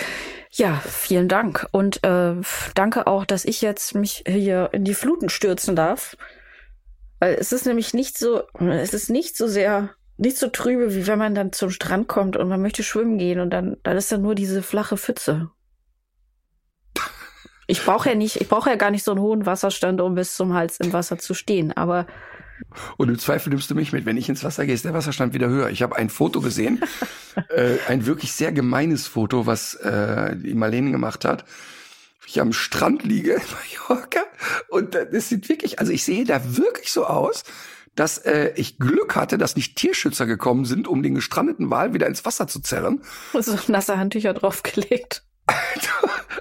Ja, vielen Dank. Und äh, danke auch, dass ich jetzt mich hier in die Fluten stürzen darf. Weil es ist nämlich nicht so, es ist nicht so sehr, nicht so trübe, wie wenn man dann zum Strand kommt und man möchte schwimmen gehen und dann, dann ist da nur diese flache Pfütze. Ich brauche ja nicht, ich brauche ja gar nicht so einen hohen Wasserstand, um bis zum Hals im Wasser zu stehen. Aber Und im Zweifel nimmst du mich mit. Wenn ich ins Wasser gehe, ist der Wasserstand wieder höher. Ich habe ein Foto gesehen, äh, ein wirklich sehr gemeines Foto, was äh, die Marlene gemacht hat. Ich am Strand liege in Mallorca und das sieht wirklich, also ich sehe da wirklich so aus, dass äh, ich Glück hatte, dass nicht Tierschützer gekommen sind, um den gestrandeten Wal wieder ins Wasser zu zerren. so nasse Handtücher draufgelegt.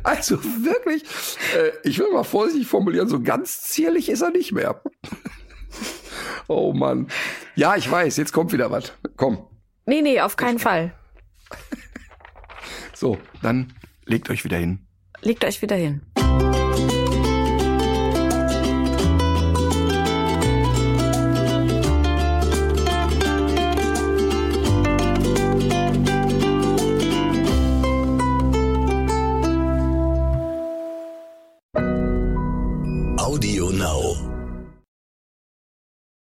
Also wirklich, äh, ich will mal vorsichtig formulieren, so ganz zierlich ist er nicht mehr. oh Mann. Ja, ich weiß, jetzt kommt wieder was. Komm. Nee, nee, auf keinen Fall. So, dann legt euch wieder hin. Legt euch wieder hin.